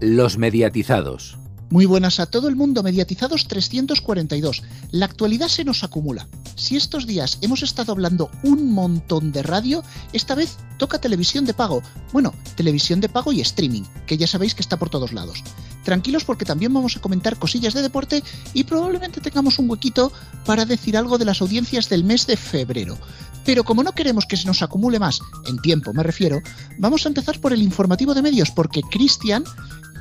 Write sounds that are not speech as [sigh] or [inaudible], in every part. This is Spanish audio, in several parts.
Los mediatizados. Muy buenas a todo el mundo, mediatizados 342. La actualidad se nos acumula. Si estos días hemos estado hablando un montón de radio, esta vez toca televisión de pago. Bueno, televisión de pago y streaming, que ya sabéis que está por todos lados. Tranquilos porque también vamos a comentar cosillas de deporte y probablemente tengamos un huequito para decir algo de las audiencias del mes de febrero. Pero como no queremos que se nos acumule más, en tiempo me refiero, vamos a empezar por el informativo de medios porque Cristian,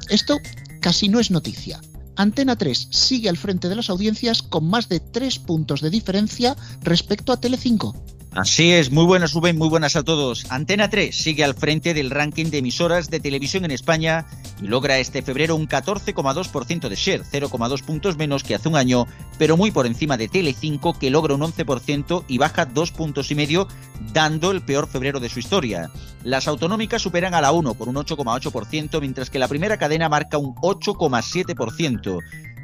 esto casi no es noticia. Antena 3 sigue al frente de las audiencias con más de 3 puntos de diferencia respecto a Telecinco. Así es, muy buenas Rubén, muy buenas a todos. Antena 3 sigue al frente del ranking de emisoras de televisión en España y logra este febrero un 14,2% de share, 0,2 puntos menos que hace un año, pero muy por encima de Tele5 que logra un 11% y baja 2 puntos y medio, dando el peor febrero de su historia. Las autonómicas superan a la 1 por un 8,8%, mientras que la primera cadena marca un 8,7%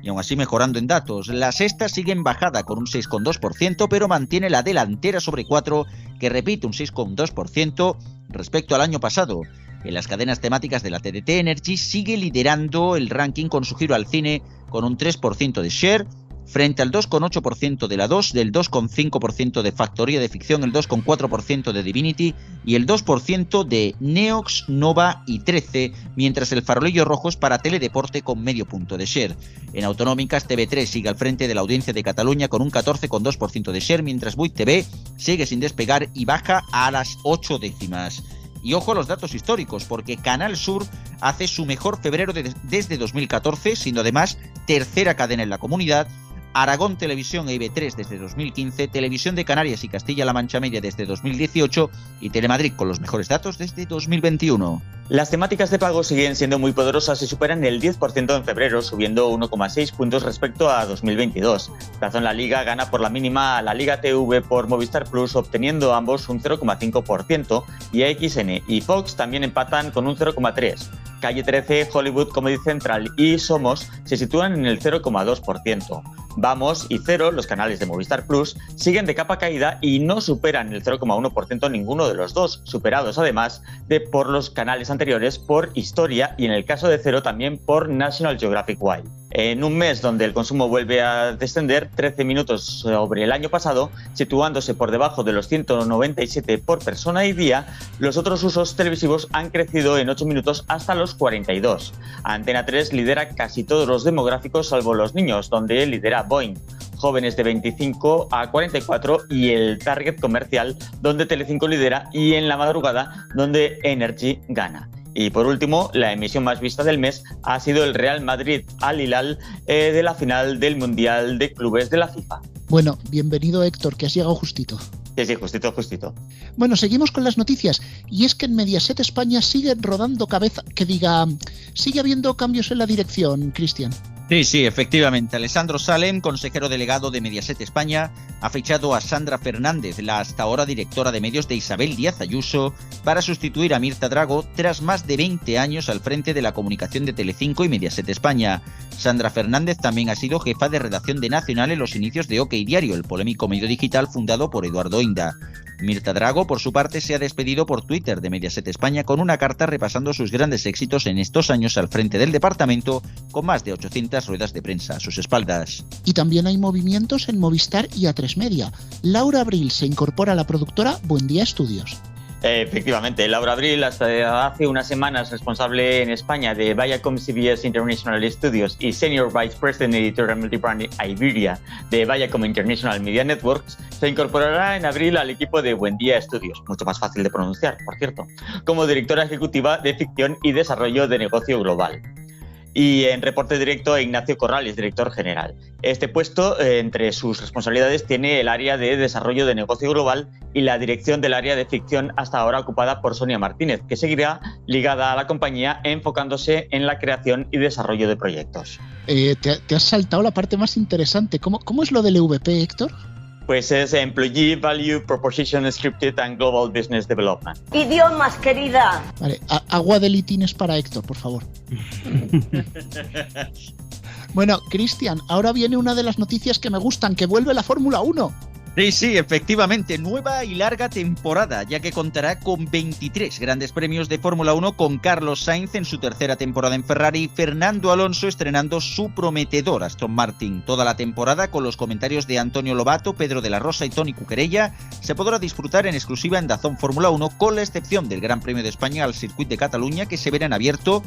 aún así mejorando en datos. La sexta sigue en bajada con un 6,2%, pero mantiene la delantera sobre 4, que repite un 6,2% respecto al año pasado. En las cadenas temáticas de la TDT Energy sigue liderando el ranking con su giro al cine con un 3% de share frente al 2,8% de la 2, del 2,5% de Factoría de Ficción, el 2,4% de Divinity y el 2% de Neox, Nova y 13, mientras el farolillo rojo es para Teledeporte con medio punto de share. En autonómicas, TV3 sigue al frente de la audiencia de Cataluña con un 14,2% de share, mientras Buit TV sigue sin despegar y baja a las 8 décimas. Y ojo a los datos históricos, porque Canal Sur hace su mejor febrero desde 2014, siendo además tercera cadena en la comunidad Aragón Televisión e IB3 desde 2015, Televisión de Canarias y Castilla-La Mancha Media desde 2018 y Telemadrid con los mejores datos desde 2021. Las temáticas de pago siguen siendo muy poderosas y superan el 10% en febrero, subiendo 1,6 puntos respecto a 2022. Razón La Liga gana por la mínima a la Liga TV por Movistar Plus, obteniendo ambos un 0,5%, y XN y Fox también empatan con un 0,3%. Calle 13, Hollywood, Comedy Central y Somos se sitúan en el 0,2%. Vamos y Cero, los canales de Movistar Plus, siguen de capa caída y no superan el 0,1% ninguno de los dos, superados además de por los canales anteriores por Historia y en el caso de Cero también por National Geographic Wild. En un mes donde el consumo vuelve a descender 13 minutos sobre el año pasado, situándose por debajo de los 197 por persona y día, los otros usos televisivos han crecido en 8 minutos hasta los 42. Antena 3 lidera casi todos los demográficos salvo los niños, donde lidera Boeing jóvenes de 25 a 44 y el target comercial donde Telecinco lidera y en la madrugada donde Energy gana. Y por último, la emisión más vista del mes ha sido el Real Madrid Al Hilal eh, de la final del Mundial de Clubes de la FIFA. Bueno, bienvenido Héctor, que has llegado justito. Sí, sí, justito, justito. Bueno, seguimos con las noticias. Y es que en Mediaset España sigue rodando cabeza, que diga, sigue habiendo cambios en la dirección, Cristian. Sí, sí, efectivamente. Alessandro Salem, consejero delegado de Mediaset España, ha fichado a Sandra Fernández, la hasta ahora directora de medios de Isabel Díaz Ayuso, para sustituir a Mirta Drago tras más de 20 años al frente de la comunicación de Telecinco y Mediaset España. Sandra Fernández también ha sido jefa de redacción de Nacional en los inicios de OK Diario, el polémico medio digital fundado por Eduardo Inda. Mirta Drago, por su parte, se ha despedido por Twitter de Mediaset España con una carta repasando sus grandes éxitos en estos años al frente del departamento, con más de 800 ruedas de prensa a sus espaldas. Y también hay movimientos en Movistar y A3 Media. Laura Abril se incorpora a la productora Buen Día Estudios. Efectivamente, Laura Abril, hasta hace unas semanas responsable en España de Viacom CBS International Studios y Senior Vice President Editorial Multibrand Iberia de Viacom International Media Networks, se incorporará en abril al equipo de Buen Día Studios, mucho más fácil de pronunciar, por cierto, como directora ejecutiva de ficción y desarrollo de negocio global y en reporte directo a Ignacio Corrales, director general. Este puesto, eh, entre sus responsabilidades, tiene el área de desarrollo de negocio global y la dirección del área de ficción hasta ahora ocupada por Sonia Martínez, que seguirá ligada a la compañía enfocándose en la creación y desarrollo de proyectos. Eh, te, has saltado la parte más interesante. ¿Cómo, cómo es lo del EVP, Héctor? Pues es Employee Value Proposition Scripted and Global Business Development. Idiomas, querida. Vale, agua de litines para Héctor, por favor. [laughs] bueno, Cristian, ahora viene una de las noticias que me gustan, que vuelve la Fórmula 1. Sí, sí, efectivamente, nueva y larga temporada, ya que contará con 23 grandes premios de Fórmula 1 con Carlos Sainz en su tercera temporada en Ferrari y Fernando Alonso estrenando su prometedor Aston Martin. Toda la temporada con los comentarios de Antonio Lobato, Pedro de la Rosa y Tony Cuquerella se podrá disfrutar en exclusiva en Dazón Fórmula 1 con la excepción del Gran Premio de España al Circuito de Cataluña que se verá en abierto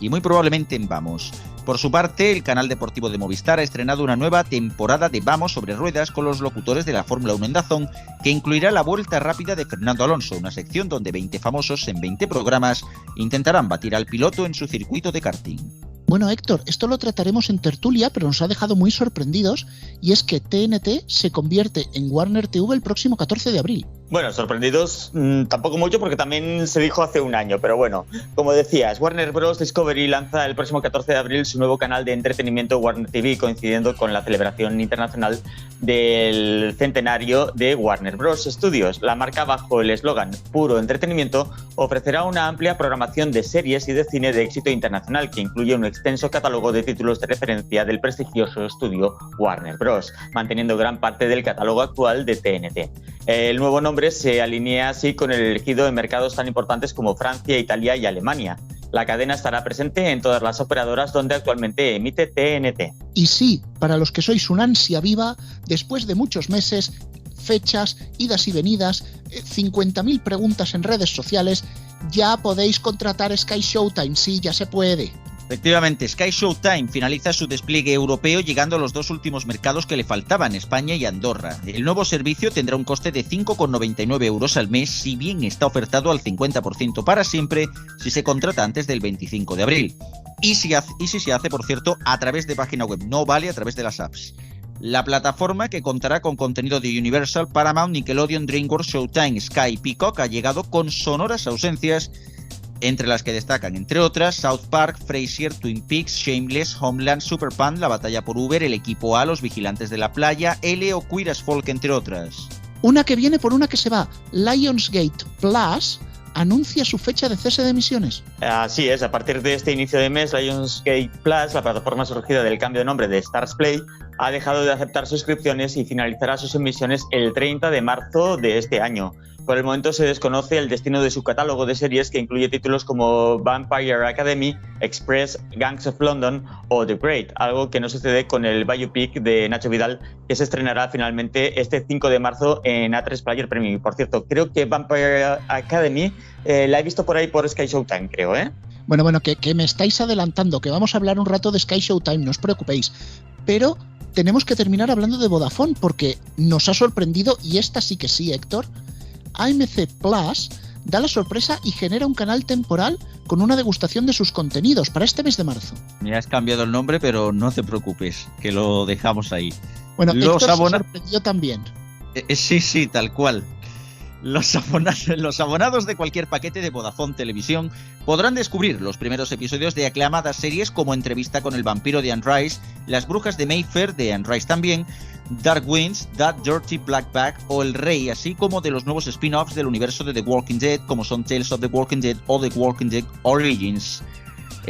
y muy probablemente en Vamos. Por su parte, el canal deportivo de Movistar ha estrenado una nueva temporada de Vamos sobre ruedas con los locutores de la Fórmula 1 en Dazón, que incluirá la vuelta rápida de Fernando Alonso, una sección donde 20 famosos en 20 programas intentarán batir al piloto en su circuito de karting. Bueno, Héctor, esto lo trataremos en tertulia, pero nos ha dejado muy sorprendidos, y es que TNT se convierte en Warner TV el próximo 14 de abril. Bueno, sorprendidos mmm, tampoco mucho porque también se dijo hace un año, pero bueno, como decías, Warner Bros. Discovery lanza el próximo 14 de abril su nuevo canal de entretenimiento Warner TV, coincidiendo con la celebración internacional del centenario de Warner Bros. Studios. La marca, bajo el eslogan Puro Entretenimiento, ofrecerá una amplia programación de series y de cine de éxito internacional que incluye un extenso catálogo de títulos de referencia del prestigioso estudio Warner Bros., manteniendo gran parte del catálogo actual de TNT. El nuevo nombre se alinea así con el elegido en mercados tan importantes como Francia, Italia y Alemania. La cadena estará presente en todas las operadoras donde actualmente emite TNT. Y sí, para los que sois una ansia viva, después de muchos meses, fechas, idas y venidas, 50.000 preguntas en redes sociales, ya podéis contratar Sky Showtime, sí, ya se puede. Efectivamente, Sky Showtime finaliza su despliegue europeo llegando a los dos últimos mercados que le faltaban, España y Andorra. El nuevo servicio tendrá un coste de 5,99 euros al mes, si bien está ofertado al 50% para siempre si se contrata antes del 25 de abril. Y si, se hace, por cierto, a través de página web, no vale a través de las apps. La plataforma, que contará con contenido de Universal, Paramount, Nickelodeon, DreamWorks, Showtime, Sky y Peacock, ha llegado con sonoras ausencias entre las que destacan, entre otras, South Park, Frasier, Twin Peaks, Shameless, Homeland, Superpan, La Batalla por Uber, El Equipo A, Los Vigilantes de la Playa, L o Queer as Folk, entre otras. Una que viene por una que se va, Lionsgate Plus, anuncia su fecha de cese de emisiones. Así es, a partir de este inicio de mes, Lionsgate Plus, la plataforma surgida del cambio de nombre de Stars Play, ha dejado de aceptar suscripciones y finalizará sus emisiones el 30 de marzo de este año. Por el momento se desconoce el destino de su catálogo de series que incluye títulos como Vampire Academy, Express, Gangs of London o The Great, algo que no sucede con el biopic de Nacho Vidal que se estrenará finalmente este 5 de marzo en A3 Player Premium. Por cierto, creo que Vampire Academy eh, la he visto por ahí por Sky Showtime, creo, ¿eh? Bueno, bueno, que, que me estáis adelantando, que vamos a hablar un rato de Sky Showtime, no os preocupéis. Pero tenemos que terminar hablando de Vodafone porque nos ha sorprendido, y esta sí que sí, Héctor, AMC Plus da la sorpresa y genera un canal temporal con una degustación de sus contenidos para este mes de marzo. Me has cambiado el nombre, pero no te preocupes, que lo dejamos ahí. Bueno, los Héctor se sorprendió también. Eh, sí, sí, tal cual. [laughs] Los, abonados, de cualquier paquete de Vodafone Televisión podrán descubrir los primeros episodios de aclamadas series como Entrevista con el vampiro de Anne Rice, Las brujas de Mayfair de Anne Rice también, Dark Winds, That Dirty Black Bag o El Rey, así como de los nuevos spin-offs del universo de The Walking Dead como son Tales of the Walking Dead o The Walking Dead Origins.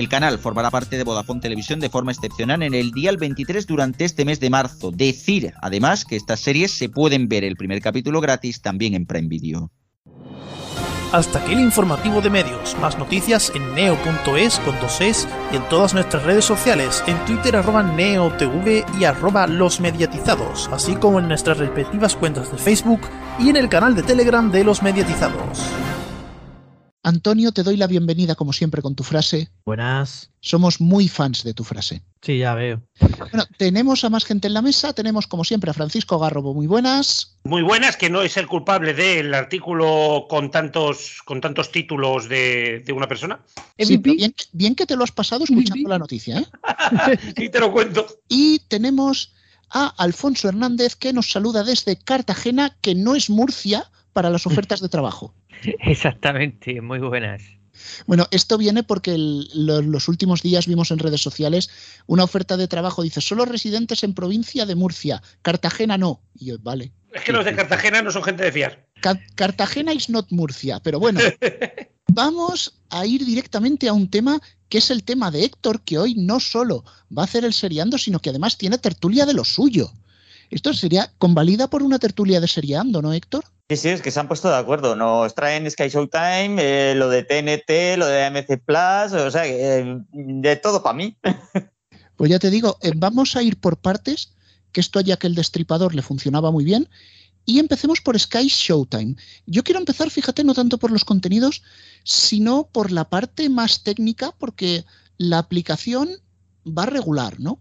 El canal formará parte de Vodafone Televisión de forma excepcional en el día 23 durante este mes de marzo. Decir, además, que estas series se pueden ver el primer capítulo gratis también en Prime Video. Hasta aquí el informativo de medios. Más noticias en neo.es con dos es y en todas nuestras redes sociales, en Twitter arroba neotv y arroba los mediatizados, así como en nuestras respectivas cuentas de Facebook y en el canal de Telegram de los mediatizados. Antonio, te doy la bienvenida como siempre con tu frase. Buenas. Somos muy fans de tu frase. Sí, ya veo. Bueno, tenemos a más gente en la mesa. Tenemos como siempre a Francisco Garrobo. Muy buenas. Muy buenas, que no es el culpable del artículo con tantos, con tantos títulos de, de una persona. Sí, bien, bien, que te lo has pasado escuchando la noticia. ¿eh? [laughs] y te lo cuento. Y tenemos a Alfonso Hernández que nos saluda desde Cartagena, que no es Murcia para las ofertas de trabajo. [laughs] Exactamente, muy buenas. Bueno, esto viene porque el, lo, los últimos días vimos en redes sociales una oferta de trabajo, dice, solo residentes en provincia de Murcia, Cartagena no. Y yo, vale. Es que los de Cartagena no son gente de fiar. Ca Cartagena is not Murcia, pero bueno, [laughs] vamos a ir directamente a un tema que es el tema de Héctor, que hoy no solo va a hacer el seriando, sino que además tiene tertulia de lo suyo. Esto sería convalida por una tertulia de seriando, ¿no, Héctor? Sí, sí, es que se han puesto de acuerdo. Nos traen Sky Showtime, eh, lo de TNT, lo de AMC Plus, o sea, eh, de todo para mí. [laughs] Pues ya te digo, eh, vamos a ir por partes, que esto ya que el destripador le funcionaba muy bien. Y empecemos por Sky Showtime. Yo quiero empezar, fíjate, no tanto por los contenidos, sino por la parte más técnica, porque la aplicación va regular, ¿no?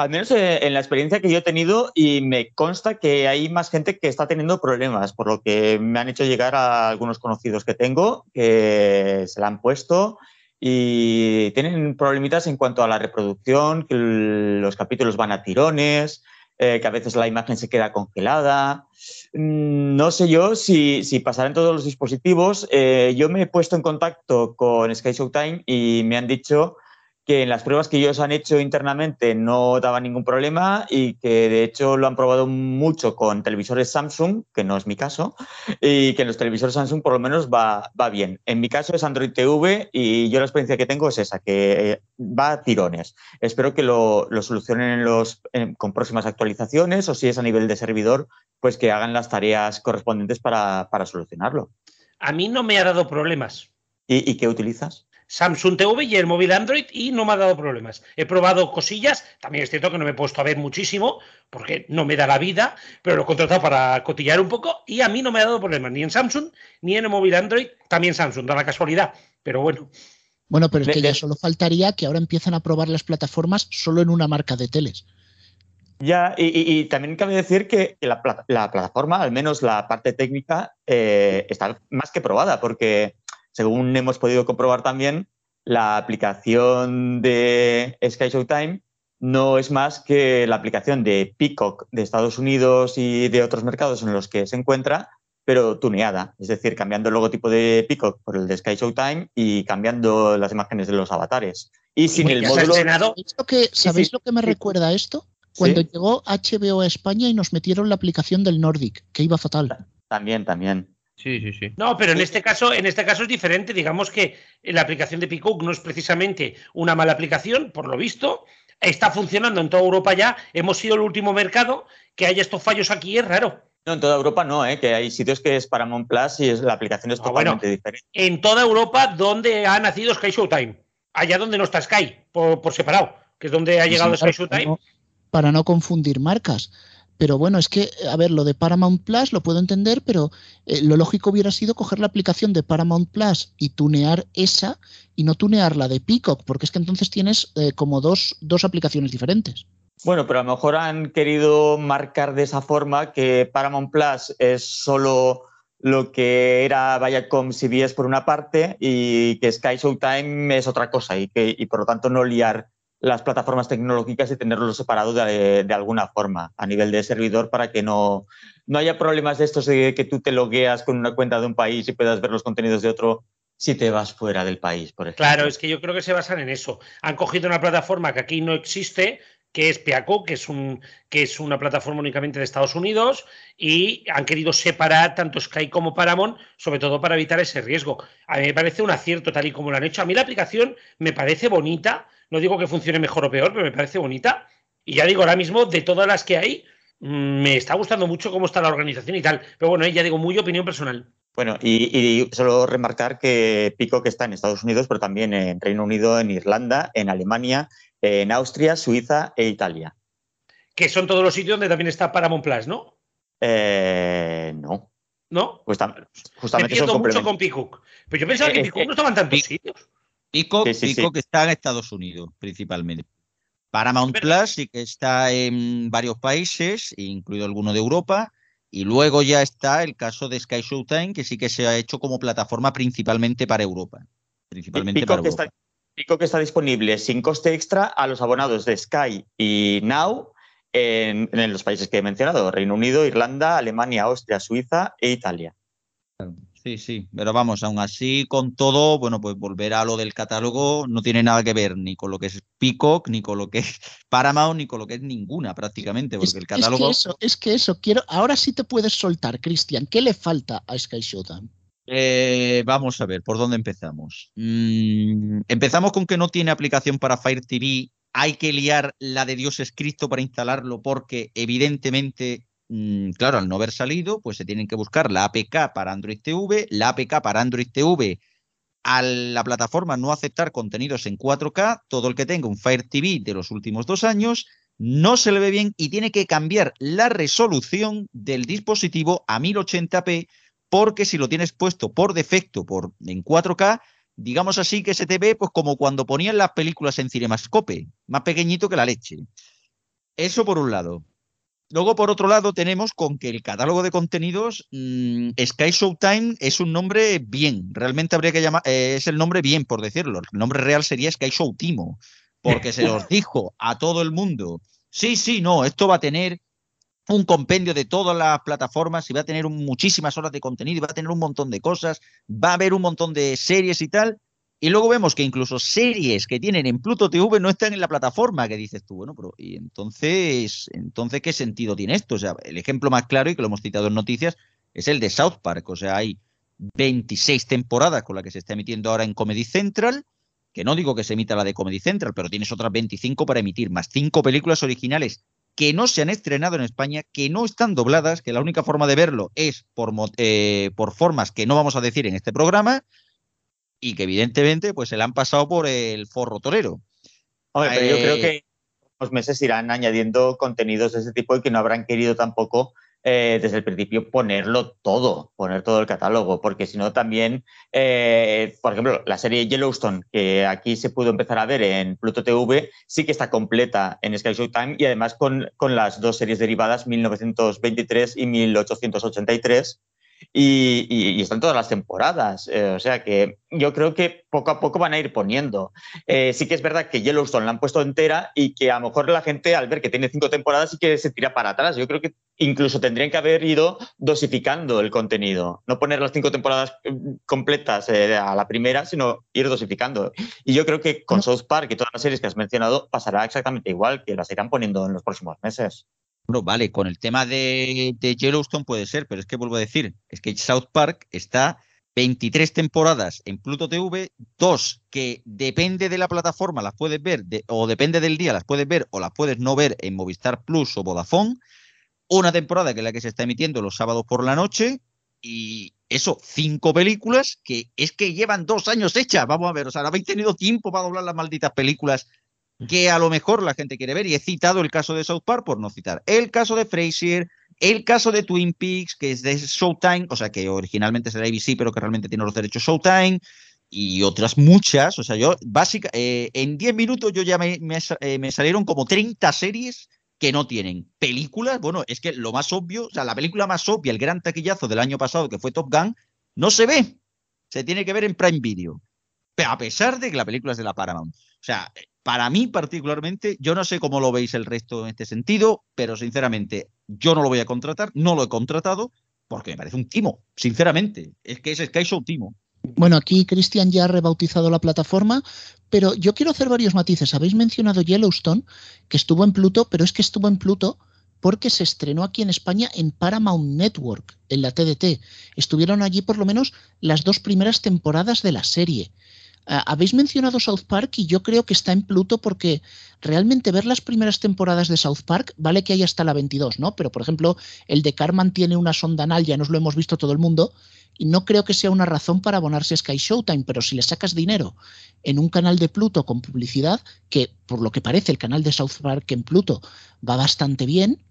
Al menos eh, en la experiencia que yo he tenido y me consta que hay más gente que está teniendo problemas, por lo que me han hecho llegar a algunos conocidos que tengo que se la han puesto y tienen problemitas en cuanto a la reproducción, que los capítulos van a tirones, eh, que a veces la imagen se queda congelada. Mm, no sé yo si, si pasará en todos los dispositivos. Eh, yo me he puesto en contacto con Sky Showtime y me han dicho que en las pruebas que ellos han hecho internamente no daba ningún problema y que de hecho lo han probado mucho con televisores Samsung, que no es mi caso, y que en los televisores Samsung por lo menos va, va bien. En mi caso es Android TV y yo la experiencia que tengo es esa, que eh, va a tirones. Espero que lo, lo solucionen los, con próximas actualizaciones o si es a nivel de servidor, pues que hagan las tareas correspondientes para, para solucionarlo. A mí no me ha dado problemas. ¿Y, ¿Y qué utilizas? Samsung TV y el móvil Android y no me ha dado problemas. He probado cosillas, también es cierto que no me he puesto a ver muchísimo porque no me da la vida, pero lo he contratado para cotillar un poco y a mí no me ha dado problemas ni en Samsung ni en el móvil Android, también Samsung, da la casualidad, pero bueno. Bueno, pero es que ya solo faltaría que ahora empiecen a probar las plataformas solo en una marca de teles. Ya, y, y, y también cabe decir que la, la, plataforma, al menos la parte técnica, eh, está más que probada, porque según hemos podido comprobar también, la aplicación de Sky Showtime no es más que la aplicación de Peacock de Estados Unidos y de otros mercados en los que se encuentra, pero tuneada, es decir, cambiando el logotipo de Peacock por el de Sky Showtime y cambiando las imágenes de los avatares. Y sin el módulo. ¿Sabéis lo que, ¿sabéis sí, lo que me recuerda a esto? Cuando ¿Sí? llegó HBO a España y nos metieron la aplicación del Nordic, que iba fatal. También, también. Sí, sí, sí. No, pero en este caso, en este caso es diferente. Digamos que la aplicación de Peacock no es precisamente una mala aplicación, por lo visto. Está funcionando en toda Europa ya. Hemos sido el último mercado que haya estos fallos aquí, es raro. No, en toda Europa no, ¿eh? que hay sitios que es Paramount Plus y es, la aplicación es ah, totalmente bueno, diferente. En toda Europa donde ha nacido Sky Showtime. Allá donde no está Sky, por, por separado, que es donde ha llegado sí, Sky Showtime. No, para no confundir marcas. Pero bueno, es que, a ver, lo de Paramount Plus lo puedo entender, pero eh, lo lógico hubiera sido coger la aplicación de Paramount Plus y tunear esa y no tunear la de Peacock, porque es que entonces tienes eh, como dos, dos aplicaciones diferentes. Bueno, pero a lo mejor han querido marcar de esa forma que Paramount Plus es solo lo que era Viacom CBS por una parte y que Sky Showtime es otra cosa y que y por lo tanto no liar las plataformas tecnológicas y tenerlos separados de, alguna forma a nivel de servidor para que no, no haya problemas de estos de que tú te logueas con una cuenta de un país y puedas ver los contenidos de otro si te vas fuera del país. Claro, es que yo creo que se basan en eso. Han cogido una plataforma que aquí no existe, que es Piaco, que es, un, que es una plataforma únicamente de Estados Unidos, y han querido separar tanto Sky como Paramount, sobre todo para evitar ese riesgo. A mí me parece un acierto tal y como lo han hecho. A mí la aplicación me parece bonita, no digo que funcione mejor o peor, pero me parece bonita. Y ya digo, ahora mismo, de todas las que hay, mm, me está gustando mucho cómo está la organización y tal. Pero bueno, ya digo, muy opinión personal. Bueno, y, solo remarcar que Pico que está en Estados Unidos, pero también en Reino Unido, en Irlanda, en Alemania, en Austria, Suiza e Italia. Que son todos los sitios donde también está Paramount Plus, ¿no? Eh, no. ¿No? Pues justamente Me son mucho con Peacock. Pero yo pensaba que Peacock no estaba en tantos sitios. Pico, sí, sí, Pico sí. que está en Estados Unidos, principalmente. Paramount Pero, Plus sí que está en varios países, incluido alguno de Europa. Y luego ya está el caso de Sky Showtime, que sí que se ha hecho como plataforma principalmente para Europa. Principalmente para Europa. Está, Pico que está disponible sin coste extra a los abonados de Sky y Now en, en los países que he mencionado, Reino Unido, Irlanda, Alemania, Austria, Suiza e Italia. Sí, sí, pero vamos, aún así, con todo, bueno, pues volver a lo del catálogo no tiene nada que ver ni con lo que es Peacock, ni con lo que es Paramount, ni con lo que es ninguna prácticamente, porque es, el catálogo... Es que eso, es que eso, quiero, ahora sí te puedes soltar, Cristian, ¿qué le falta a Sky Showtime? Eh, vamos a ver, ¿por dónde empezamos? Mm, empezamos con que no tiene aplicación para Fire TV hay que liar la de Dios escrito para instalarlo porque evidentemente, mm, claro, al no haber salido, pues se tienen que buscar la APK para Android TV, la APK para Android TV a la plataforma no aceptar contenidos en 4K, todo el que tenga un Fire TV de los últimos dos años no se le ve bien y tiene que cambiar la resolución del dispositivo a 1080p porque si lo tienes puesto por defecto por, en 4K, digamos así que se te ve pues como cuando ponían las películas en Cinemascope, más pequeñito que la leche. Eso por un lado. Luego, por otro lado, tenemos con que el catálogo de contenidos, mmm, Sky Showtime es un nombre bien, realmente habría que llamar, eh, es el nombre bien, por decirlo. El nombre real sería Sky Showtimo, porque se [laughs] los dijo a todo el mundo, sí, sí, no, esto va a tener un compendio de todas las plataformas y va a tener muchísimas horas de contenido y va a tener un montón de cosas, va a haber un montón de series y tal. Y luego vemos que incluso series que tienen en Pluto TV no están en la plataforma que dices tú, bueno, pero y entonces, entonces ¿qué sentido tiene esto? O sea, el ejemplo más claro y que lo hemos citado en noticias es el de South Park, o sea, hay 26 temporadas con la que se está emitiendo ahora en Comedy Central, que no digo que se emita la de Comedy Central, pero tienes otras 25 para emitir, más cinco películas originales que no se han estrenado en España, que no están dobladas, que la única forma de verlo es por, eh, por formas que no vamos a decir en este programa, y que evidentemente pues se le han pasado por el forro torero. Hombre, pero eh, yo creo que los meses irán añadiendo contenidos de ese tipo y que no habrán querido tampoco eh, desde el principio ponerlo todo, poner todo el catálogo, porque si no también, eh, por ejemplo, la serie Yellowstone, que aquí se pudo empezar a ver en Pluto TV, sí que está completa en Sky Showtime y además con, con las dos series derivadas, 1923 y 1883 y, y, y, están todas las temporadas. Eh, o sea que yo creo que poco a poco van a ir poniendo. Eh, sí que es verdad que Yellowstone la han puesto entera y que a lo mejor la gente al ver que tiene cinco temporadas sí que se tira para atrás. Yo creo que incluso tendrían que haber ido dosificando el contenido. No poner las cinco temporadas eh, completas eh, a la primera, sino ir dosificando. Y yo creo que con. South Park y todas las series que has mencionado pasará exactamente igual, que las irán poniendo en los próximos meses. Bueno, vale, con el tema de, Yellowstone puede ser, pero es que vuelvo a decir, es que South Park está 23 temporadas en Pluto TV, dos que depende de la plataforma las puedes ver, o depende del día las puedes ver o las puedes no ver en Movistar Plus o Vodafone, una temporada que es la que se está emitiendo los sábados por la noche, y eso, cinco películas que es que llevan dos años hechas, vamos a ver, o sea, no habéis tenido tiempo para doblar las malditas películas que a lo mejor la gente quiere ver, y he citado el caso de South Park por no citar, el caso de Frasier, el caso de Twin Peaks, que es de Showtime, o sea, que originalmente de ABC, pero que realmente tiene los derechos Showtime, y otras muchas, o sea, yo, básicamente, eh, en 10 minutos yo ya me, eh, salieron como 30 series que no tienen. Películas, bueno, es que lo más obvio, o sea, la película más obvia, el gran taquillazo del año pasado, que fue Top Gun, no se ve, se tiene que ver en Prime Video, pero a pesar de que la película es de la Paramount. O sea, para mí particularmente, yo no sé cómo lo veis el resto en este sentido, pero sinceramente yo no lo voy a contratar, no lo he contratado porque me parece un timo, sinceramente. Es que es Sky Show timo. Bueno, aquí Cristian ya ha rebautizado la plataforma, pero yo quiero hacer varios matices. Habéis mencionado Yellowstone, que estuvo en Pluto, pero es que estuvo en Pluto porque se estrenó aquí en España en Paramount Network, en la TDT. Estuvieron allí por lo menos las dos primeras temporadas de la serie. Uh, habéis mencionado South Park y yo creo que está en Pluto porque realmente ver las primeras temporadas de South Park, vale que hay hasta la 22, ¿no? Pero por ejemplo, el de Carman tiene una sonda anal, ya nos lo hemos visto todo el mundo, y no creo que sea una razón para abonarse a Sky Showtime, pero si le sacas dinero en un canal de Pluto con publicidad, que por lo que parece el canal de South Park en Pluto va bastante bien,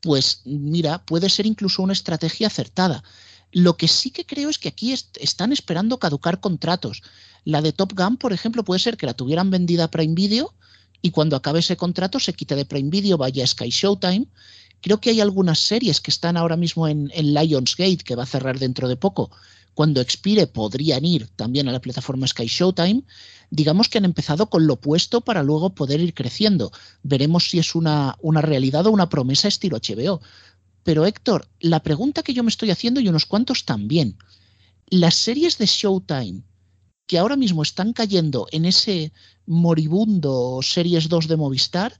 pues mira, puede ser incluso una estrategia acertada. Lo que sí que creo es que aquí est están esperando caducar contratos. La de Top Gun, por ejemplo, puede ser que la tuvieran vendida a Prime Video y cuando acabe ese contrato se quite de Prime Video, vaya a Sky Showtime. Creo que hay algunas series que están ahora mismo en, en Lionsgate, que va a cerrar dentro de poco. Cuando expire podrían ir también a la plataforma Sky Showtime. Digamos que han empezado con lo opuesto para luego poder ir creciendo. Veremos si es una, una realidad o una promesa estilo HBO. Pero Héctor, la pregunta que yo me estoy haciendo y unos cuantos también, las series de Showtime que ahora mismo están cayendo en ese moribundo Series 2 de Movistar,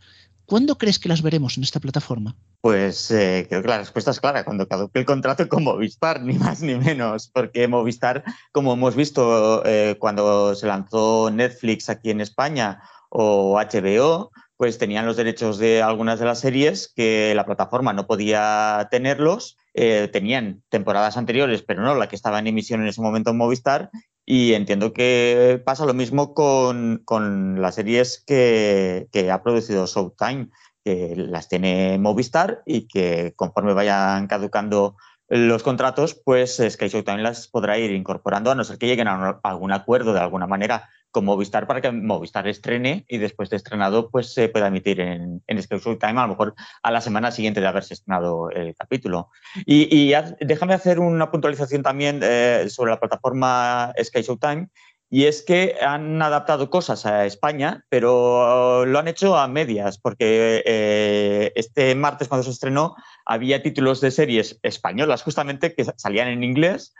¿cuándo crees que las veremos en esta plataforma? Pues eh, creo que la respuesta es clara, cuando caduque el contrato con Movistar, ni más ni menos, porque Movistar, como hemos visto eh, cuando se lanzó Netflix aquí en España, o HBO, pues tenían los derechos de algunas de las series que la plataforma no podía tenerlos. Eh, tenían temporadas anteriores, pero no la que estaba en emisión en ese momento en Movistar. Y entiendo que pasa lo mismo con, con las series que, que, ha producido Showtime, que las tiene Movistar y que conforme vayan caducando los contratos, pues Sky Showtime las podrá ir incorporando, a no ser que lleguen a algún acuerdo de alguna manera con Movistar para que Movistar estrene y después de estrenado pues se pueda emitir en, en Sky Showtime, a lo mejor a la semana siguiente de haberse estrenado el capítulo. Y, déjame hacer una puntualización también eh, sobre la plataforma Sky Showtime. Y es que han adaptado cosas a España, pero lo han hecho a medias, porque eh, este martes cuando se estrenó había títulos de series españolas justamente que salían en inglés,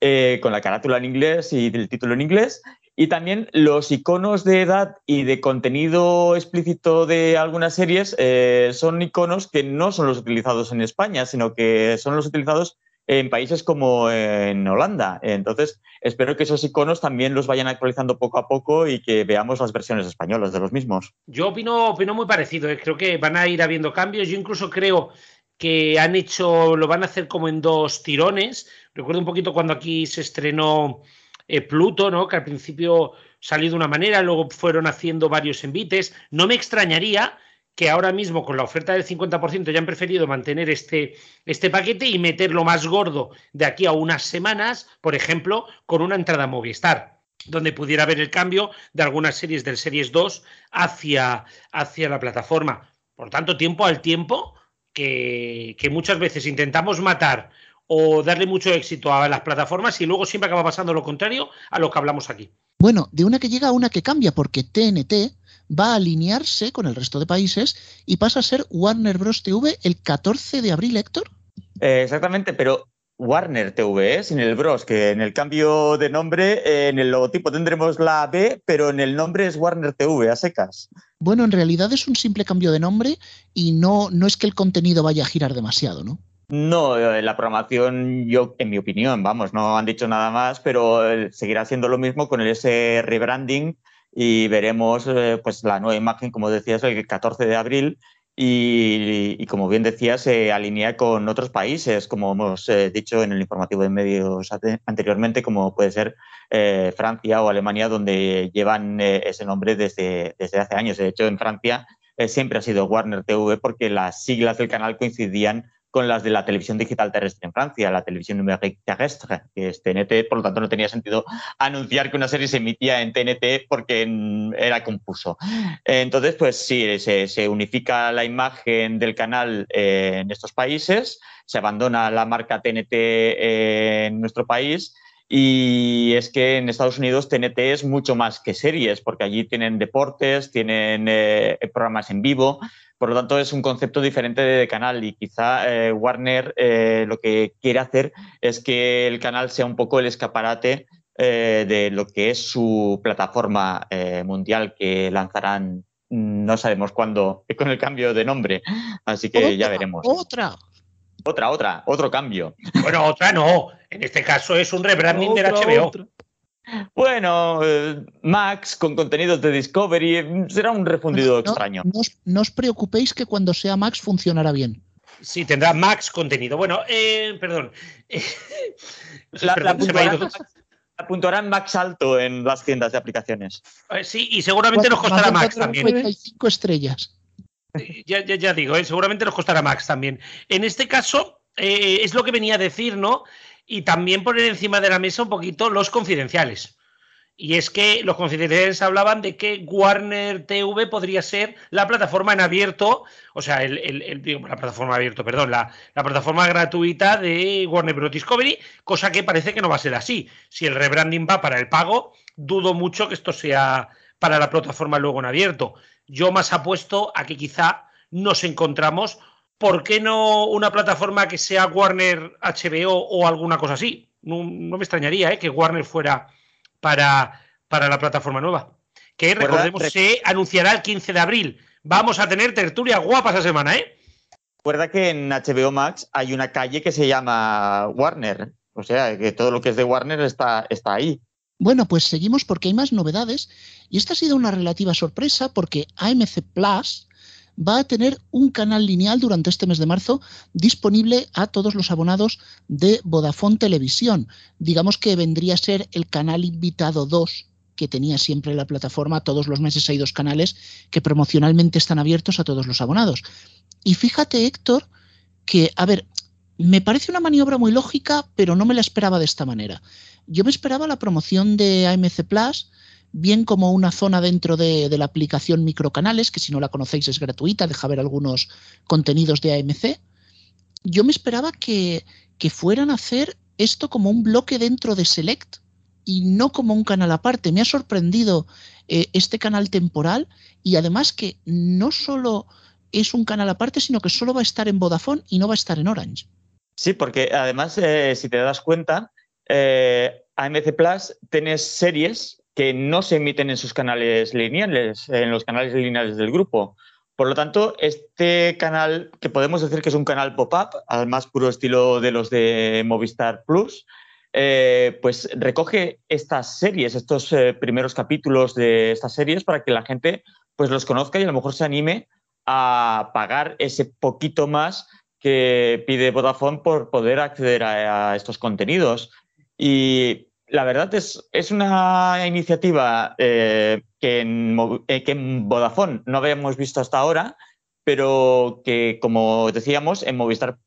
eh, con la carátula en inglés y el título en inglés, y también los iconos de edad y de contenido explícito de algunas series eh, son iconos que no son los utilizados en España, sino que son los utilizados en países como en Holanda. Entonces, espero que esos iconos también los vayan actualizando poco a poco y que veamos las versiones españolas de los mismos. Yo opino, opino muy parecido. ¿eh? Creo que van a ir habiendo cambios. Yo incluso creo que han hecho, lo van a hacer como en dos tirones. Recuerdo un poquito cuando aquí se estrenó eh, Pluto, ¿no? que al principio salió de una manera, luego fueron haciendo varios envites. No me extrañaría que ahora mismo con la oferta del 50% ya han preferido mantener este, este paquete y meterlo más gordo de aquí a unas semanas, por ejemplo, con una entrada Movistar donde pudiera haber el cambio de algunas series del Series 2 hacia, hacia la plataforma. Por tanto, tiempo al tiempo, que, que muchas veces intentamos matar o darle mucho éxito a las plataformas y luego siempre acaba pasando lo contrario a lo que hablamos aquí. Bueno, de una que llega a una que cambia, porque TNT va a alinearse con el resto de países y pasa a ser Warner Bros. TV el 14 de abril, Héctor. Eh, exactamente, pero Warner TV, ¿eh? sin el Bros, que en el cambio de nombre, eh, en el logotipo tendremos la B, pero en el nombre es Warner TV, a secas. Bueno, en realidad es un simple cambio de nombre y no, no es que el contenido vaya a girar demasiado, ¿no? No, la programación, yo, en mi opinión, vamos, no han dicho nada más, pero seguirá siendo lo mismo con ese rebranding y veremos eh, pues la nueva imagen, como decías, el 14 de abril y, como bien decías, se alinea con otros países, como hemos eh, dicho en el informativo de medios anteriormente, como puede ser eh, Francia o Alemania, donde llevan ese nombre desde, desde hace años. De hecho, en Francia siempre ha sido Warner TV porque las siglas del canal coincidían con las de la televisión digital terrestre en Francia, la televisión numérique terrestre, que es TNT, por lo tanto no tenía sentido anunciar que una serie se emitía en TNT porque era confuso. Entonces, pues sí, se, unifica la imagen del canal eh, en estos países, se abandona la marca TNT en nuestro país. Y es que en Estados Unidos TNT es mucho más que series, porque allí tienen deportes, tienen eh, programas en vivo, por lo tanto, es un concepto diferente de canal y quizá eh, Warner eh, lo que quiere hacer es que el canal sea un poco el escaparate eh, de lo que es su plataforma eh, mundial que lanzarán no sabemos cuándo [laughs] con el cambio de nombre. Así que ya veremos. Otra. Otra, otra, otro cambio. Bueno, otra no. En este caso es un rebranding del HBO. Otra. Bueno, eh, Max con contenidos de Discovery mm, será un refundido no, extraño. No os, no os, preocupéis que cuando sea Max funcionará bien. Sí, tendrá Max contenido. Bueno, eh, perdón. [laughs] la, perdón, la, puntuarán, Max alto en las tiendas de aplicaciones. Eh, sí, y seguramente nos costará Max también. 55 estrellas. Ya, ya, ya digo, eh, seguramente nos costará Max también. En este caso, eh, es lo que venía a decir, ¿no? y también poner encima de la mesa un poquito los confidenciales. Y es que los confidenciales hablaban de que Warner TV podría ser la plataforma en abierto, o sea, el, la plataforma abierto, perdón, la, plataforma gratuita de Warner Bros. Discovery, cosa que parece que no va a ser así. Si el rebranding va para el pago, dudo mucho que esto sea para la plataforma luego en abierto. Yo más apuesto a que quizá nos encontramos ¿por qué no una plataforma que sea Warner HBO o alguna cosa así? No, no me extrañaría ¿eh? que Warner fuera para, para la plataforma nueva. Que recordemos, se anunciará el 15 de abril. Vamos a tener tertulia guapa esa semana, ¿eh? Recuerda que en HBO Max hay una calle que se llama Warner. O sea, que todo lo que es de Warner está, está ahí. Bueno, pues seguimos porque hay más novedades y esta ha sido una relativa sorpresa porque AMC Plus va a tener un canal lineal durante este mes de marzo disponible a todos los abonados de Vodafone Televisión. Digamos que vendría a ser el canal invitado 2 que tenía siempre la plataforma. Todos los meses hay dos canales que promocionalmente están abiertos a todos los abonados. Y fíjate, Héctor, que, a ver, me parece una maniobra muy lógica, pero no me la esperaba de esta manera. Yo me esperaba la promoción de AMC Plus, bien como una zona dentro de, la aplicación Microcanales, que si no la conocéis es gratuita, deja ver algunos contenidos de AMC. Yo me esperaba que, fueran a hacer esto como un bloque dentro de Select y no como un canal aparte. Me ha sorprendido eh, este canal temporal y además que no solo es un canal aparte, sino que solo va a estar en Vodafone y no va a estar en Orange. Sí, porque además, eh, si te das cuenta, eh, AMC Plus tiene series que no se emiten en sus canales lineales, en los canales lineales del grupo. Por lo tanto, este canal, que podemos decir que es un canal pop-up, al más puro estilo de los de Movistar Plus, eh, pues recoge estas series, estos primeros capítulos de estas series para que la gente pues los conozca y a lo mejor se anime a pagar ese poquito más que pide Vodafone por poder acceder a estos contenidos. Y la verdad es, es una iniciativa eh, que, en, eh, que en Vodafone no habíamos visto hasta ahora, pero que, como decíamos, en Movistar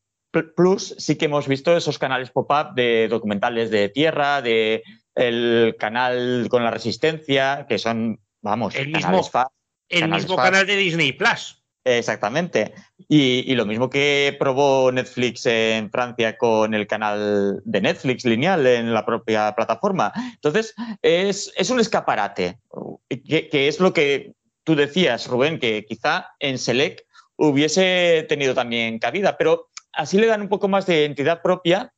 Plus sí que hemos visto esos canales pop-up de documentales de tierra, de el canal con la resistencia, que son, vamos, el mismo, el mismo canal de Disney Plus. Exactamente. Y, lo mismo que probó Netflix en Francia con el canal de Netflix lineal en la propia plataforma. Entonces, es, un escaparate, que, es lo que tú decías, Rubén, que quizá en Select hubiese tenido también cabida, pero así le dan un poco más de entidad propia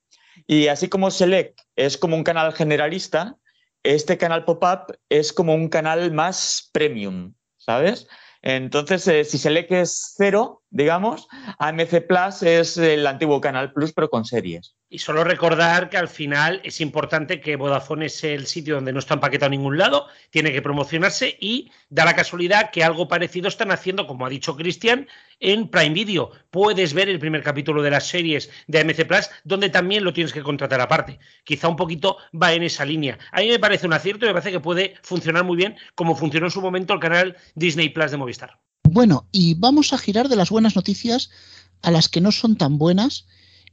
y así como Select es como un canal generalista, este canal pop-up es como un canal más premium, ¿sabes? Entonces, eh, si Select es cero, digamos, AMC Plus es el antiguo Canal Plus, pero con series. Y solo recordar que al final es importante que Vodafone es el sitio donde no está empaquetado a ningún lado, tiene que promocionarse y da la casualidad que algo parecido están haciendo, como ha dicho Cristian, en Prime Video. Puedes ver el primer capítulo de las series de AMC Plus, donde también lo tienes que contratar aparte. Quizá un poquito va en esa línea. A mí me parece un acierto y me parece que puede funcionar muy bien como funcionó en su momento el canal Disney Plus de Movistar. Bueno, y vamos a girar de las buenas noticias a las que no son tan buenas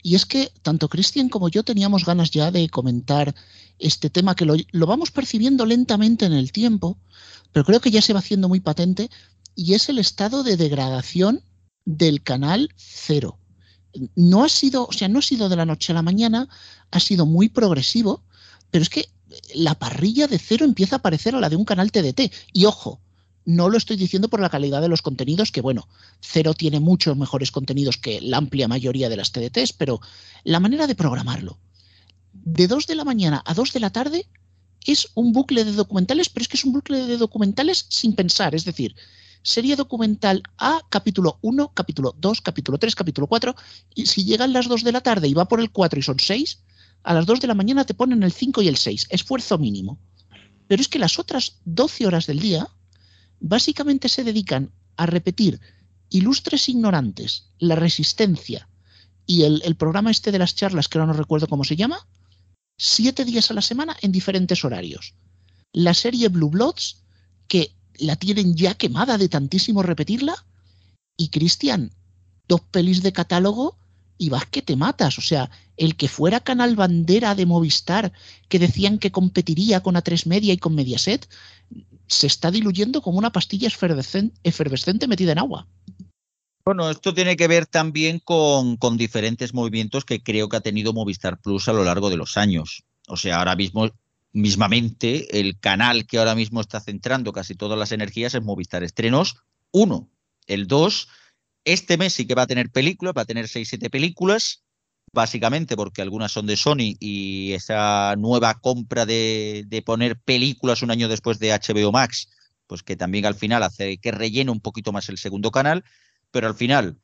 y es que tanto Cristian como yo teníamos ganas ya de comentar este tema que lo, vamos percibiendo lentamente en el tiempo, pero creo que ya se va haciendo muy patente, y es el estado de degradación del canal cero. No ha sido, o sea, no ha sido de la noche a la mañana, ha sido muy progresivo, pero es que la parrilla de cero empieza a parecer a la de un canal TDT. Y ojo, no lo estoy diciendo por la calidad de los contenidos, que bueno, Cero tiene muchos mejores contenidos que la amplia mayoría de las TDTs, pero la manera de programarlo. De 2 de la mañana a 2 de la tarde es un bucle de documentales, pero es que es un bucle de documentales sin pensar, es decir, serie documental A, capítulo 1, capítulo 2, capítulo 3, capítulo 4, y si llegan las 2 de la tarde y va por el 4 y son 6, a las 2 de la mañana te ponen el 5 y el 6, esfuerzo mínimo. Pero es que las otras 12 horas del día básicamente se dedican a repetir ilustres ignorantes, la resistencia y el, programa este de las charlas, que ahora no recuerdo cómo se llama, siete días a la semana en diferentes horarios. La serie Blue Bloods, que la tienen ya quemada de tantísimo repetirla, y Cristian, dos pelis de catálogo y vas que te matas. O sea, el que fuera canal bandera de Movistar, que decían que competiría con A3 Media y con Mediaset, se está diluyendo como una pastilla efervescente metida en agua. Bueno, esto tiene que ver también con, con, diferentes movimientos que creo que ha tenido Movistar Plus a lo largo de los años. O sea, ahora mismo, mismamente, el canal que ahora mismo está centrando casi todas las energías es Movistar Estrenos Uno, El 2, este mes sí que va a tener películas, va a tener 6-7 películas básicamente porque algunas son de Sony y esa nueva compra de, poner películas un año después de HBO Max, pues que también al final hace que rellene un poquito más el segundo canal, pero al final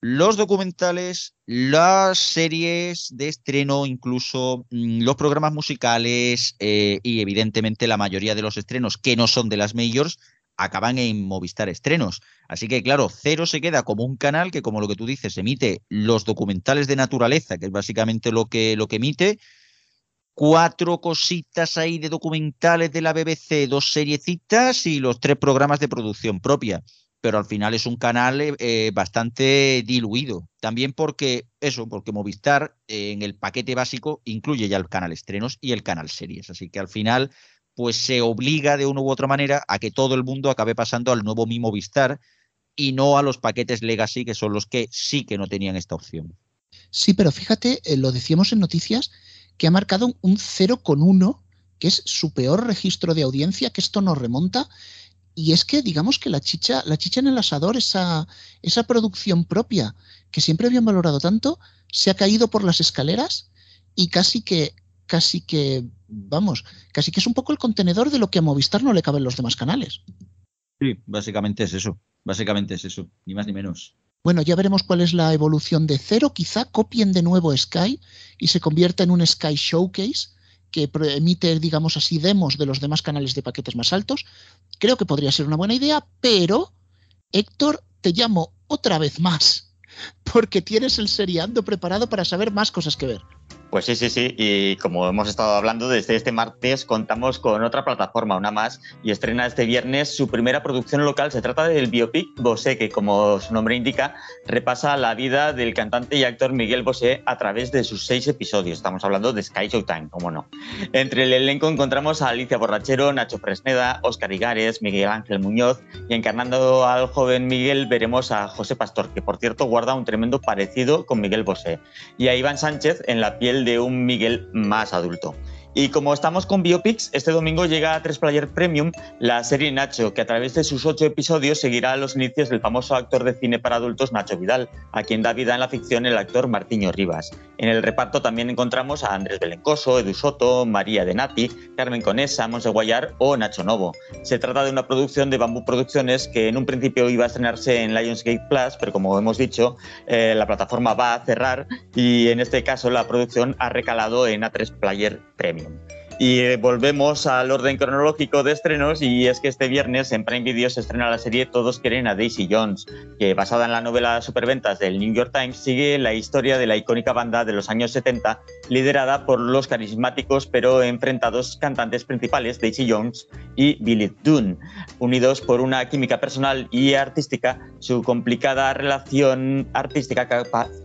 los documentales, las series de estreno, incluso mm, los programas musicales eh, y evidentemente la mayoría de los estrenos que no son de las majors acaban en Movistar Estrenos. Así que claro, Cero se queda como un canal que como lo que tú dices emite los documentales de naturaleza, que es básicamente lo que, lo que emite, cuatro cositas ahí de documentales de la BBC, dos seriecitas y los tres programas de producción propia pero al final es un canal eh, eh, bastante diluido. También porque eso, porque Movistar eh, en el paquete básico incluye ya el canal estrenos y el canal series. Así que al final, pues se obliga de una u otra manera a que todo el mundo acabe pasando al nuevo Mi Movistar y no a los paquetes Legacy, que son los que sí que no tenían esta opción. Sí, pero fíjate, lo decíamos en noticias, que ha marcado un 0,1, que es su peor registro de audiencia, que esto nos remonta y es que digamos que la chicha, la chicha en el asador, esa, esa producción propia que siempre habían valorado tanto, se ha caído por las escaleras y casi que, casi que, vamos, casi que es un poco el contenedor de lo que a Movistar no le caben los demás canales. Sí, básicamente es eso, básicamente es eso, ni más ni menos. Bueno, ya veremos cuál es la evolución de cero. Quizá copien de nuevo Sky y se convierta en un Sky Showcase que emite, digamos así, demos de los demás canales de paquetes más altos. Creo que podría ser una buena idea, pero Héctor, te llamo otra vez más, porque tienes el seriando preparado para saber más cosas que ver. Pues sí, sí, sí. Y como hemos estado hablando, desde este martes contamos con otra plataforma, una más, y estrena este viernes su primera producción local. Se trata del biopic Bosé, que como su nombre indica, repasa la vida del cantante y actor Miguel Bosé a través de sus seis episodios. Estamos hablando de Sky Showtime, como no. Entre el elenco encontramos a Alicia Borrachero, Nacho Fresneda, Óscar Igares, Miguel Ángel Muñoz, y encarnando al joven Miguel veremos a José Pastor, que por cierto guarda un tremendo parecido con Miguel Bosé, y a Iván Sánchez en la piel de un Miguel más adulto. Y como estamos con Biopics, este domingo llega a 3 Player Premium la serie Nacho, que a través de sus ocho episodios seguirá los inicios del famoso actor de cine para adultos Nacho Vidal, a quien da vida en la ficción el actor Martiño Rivas. En el reparto también encontramos a Andrés Belencoso, Edu Soto, María de Nati, Carmen Conesa, Monse Guayar o Nacho Novo. Se trata de una producción de Bambú Producciones que en un principio iba a estrenarse en Lionsgate Plus, pero como hemos dicho, eh, la plataforma va a cerrar y en este caso la producción ha recalado en A3 Player Premium. Y eh, volvemos al orden cronológico de estrenos y es que este viernes en Prime Video se estrena la serie Todos quieren a Daisy Jones, que basada en la novela Superventas del New York Times sigue la historia de la icónica banda de los años 70 liderada por los carismáticos pero enfrentados cantantes principales Daisy Jones y Billy Dunn. Unidos por una química personal y artística, su complicada relación artística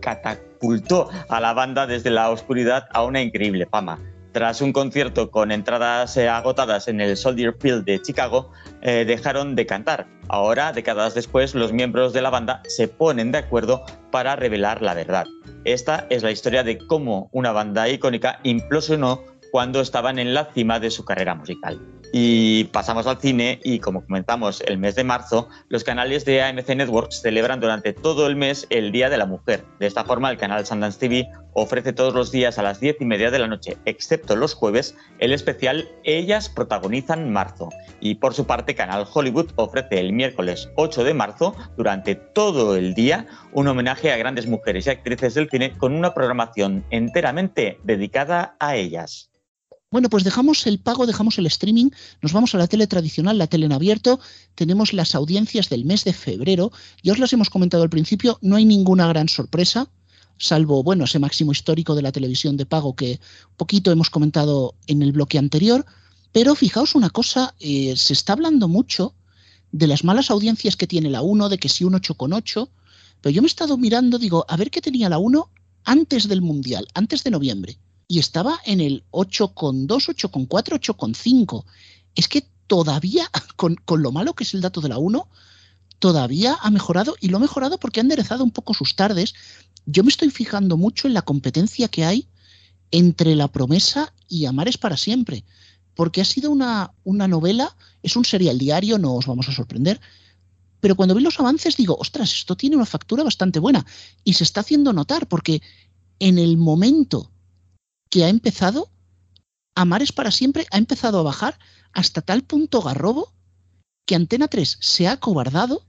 catapultó a la banda desde la oscuridad a una increíble fama tras un concierto con entradas eh, agotadas en el Soldier Field de Chicago, eh, dejaron de cantar. Ahora, décadas después, los miembros de la banda se ponen de acuerdo para revelar la verdad. Esta es la historia de cómo una banda icónica implosionó cuando estaban en la cima de su carrera musical. Y pasamos al cine y como comentamos el mes de marzo, los canales de AMC Networks celebran durante todo el mes el Día de la Mujer. De esta forma, el canal Sundance TV ofrece todos los días a las 10 y media de la noche, excepto los jueves, el especial Ellas protagonizan marzo. Y por su parte, Canal Hollywood ofrece el miércoles 8 de marzo, durante todo el día, un homenaje a grandes mujeres y actrices del cine con una programación enteramente dedicada a ellas. Bueno, pues dejamos el pago, dejamos el streaming, nos vamos a la tele tradicional, la tele en abierto, tenemos las audiencias del mes de febrero, ya os las hemos comentado al principio, no hay ninguna gran sorpresa, salvo, bueno, ese máximo histórico de la televisión de pago que poquito hemos comentado en el bloque anterior, pero fijaos una cosa, eh, se está hablando mucho de las malas audiencias que tiene la 1, de que si un 8,8, pero yo me he estado mirando, digo, a ver qué tenía la 1 antes del Mundial, antes de noviembre y estaba en el 8,2, 8,4, 8,5. Es que todavía, [laughs] con, con, lo malo que es el dato de la 1, todavía ha mejorado y lo ha mejorado porque ha enderezado un poco sus tardes. Yo me estoy fijando mucho en la competencia que hay entre La promesa y Amares para siempre, porque ha sido una, una novela, es un serial diario, no os vamos a sorprender, pero cuando vi los avances digo, ostras, esto tiene una factura bastante buena y se está haciendo notar porque en el momento que ha empezado, Amar es para siempre, ha empezado a bajar hasta tal punto garrobo que Antena 3 se ha acobardado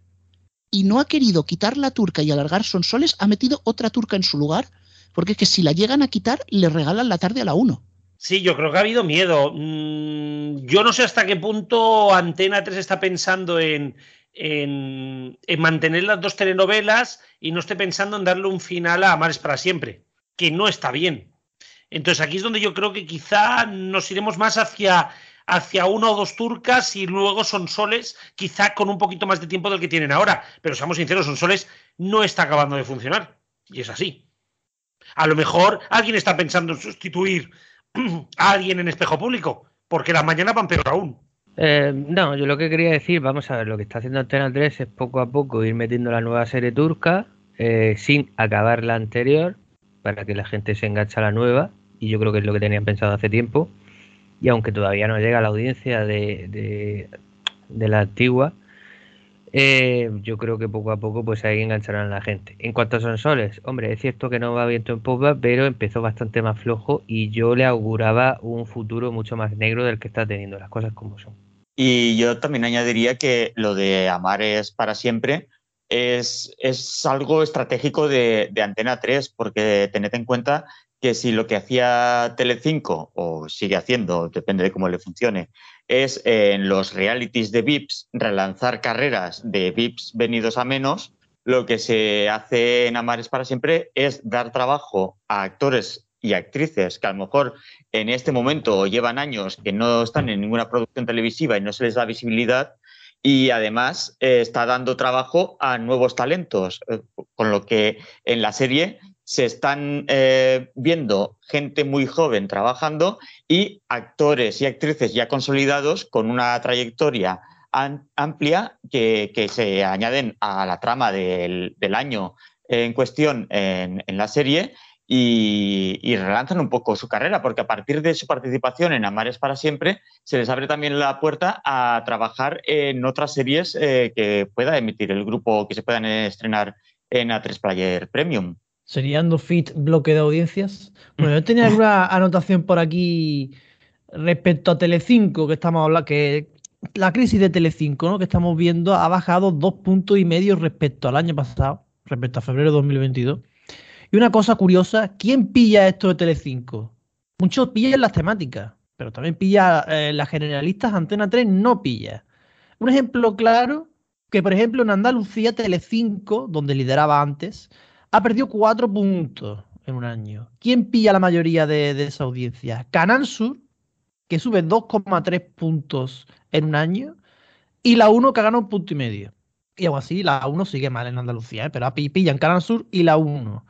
y no ha querido quitar la turca y alargar Sonsoles, ha metido otra turca en su lugar, porque es que si la llegan a quitar, le regalan la tarde a la 1. Sí, yo creo que ha habido miedo. Mm, yo no sé hasta qué punto Antena 3 está pensando en, en, mantener las dos telenovelas y no esté pensando en darle un final a Amares para siempre, que no está bien. Entonces aquí es donde yo creo que quizá nos iremos más hacia, hacia una o dos turcas y luego son soles, quizá con un poquito más de tiempo del que tienen ahora. Pero seamos sinceros, son soles no está acabando de funcionar. Y es así. A lo mejor alguien está pensando en sustituir [clears throat] a alguien en espejo público, porque las mañanas van peor aún. Eh, no, yo lo que quería decir, vamos a ver, lo que está haciendo Antena 3 es poco a poco ir metiendo la nueva serie turca eh, sin acabar la anterior para que la gente se enganche a la nueva y yo creo que es lo que tenían pensado hace tiempo y aunque todavía no llega a la audiencia de, de, la antigua, eh, yo creo que poco a poco pues ahí engancharán a la gente. En cuanto a Sonsoles, hombre, es cierto que no va viento en popa, pero empezó bastante más flojo y yo le auguraba un futuro mucho más negro del que está teniendo, las cosas como son. Y yo también añadiría que lo de amar es para siempre es, es algo estratégico de, de, Antena 3, porque tened en cuenta que si lo que hacía Telecinco, o sigue haciendo, depende de cómo le funcione, es en los realities de VIPs relanzar carreras de VIPs venidos a menos, lo que se hace en Amares para siempre es dar trabajo a actores y actrices que a lo mejor en este momento llevan años que no están en ninguna producción televisiva y no se les da visibilidad y además eh, está dando trabajo a nuevos talentos, eh, con lo que en la serie se están eh, viendo gente muy joven trabajando y actores y actrices ya consolidados con una trayectoria amplia que, se añaden a la trama del, año en cuestión en la serie y, relanzan un poco su carrera, porque a partir de su participación en Amares para siempre, se les abre también la puerta a trabajar en otras series eh, que pueda emitir el grupo, que se puedan estrenar en A3 Player Premium. ¿Serían dos fit bloque de audiencias? Bueno, yo tenía alguna [laughs] anotación por aquí respecto a Telecinco, que estamos hablando, que la crisis de Telecinco, ¿no? que estamos viendo, ha bajado dos puntos y medio respecto al año pasado, respecto a febrero de 2022. Y una cosa curiosa, ¿quién pilla esto de Telecinco? Muchos pillan las temáticas, pero también pilla eh, las generalistas, Antena 3 no pilla. Un ejemplo claro, que por ejemplo en Andalucía Telecinco, donde lideraba antes, ha perdido cuatro puntos en un año. ¿Quién pilla la mayoría de, esa audiencia? Canal Sur, que sube 2,3 puntos en un año, y la 1 que ha ganado un punto y medio. Y aún así, la 1 sigue mal en Andalucía, ¿eh? pero pillan Canal Sur y la 1.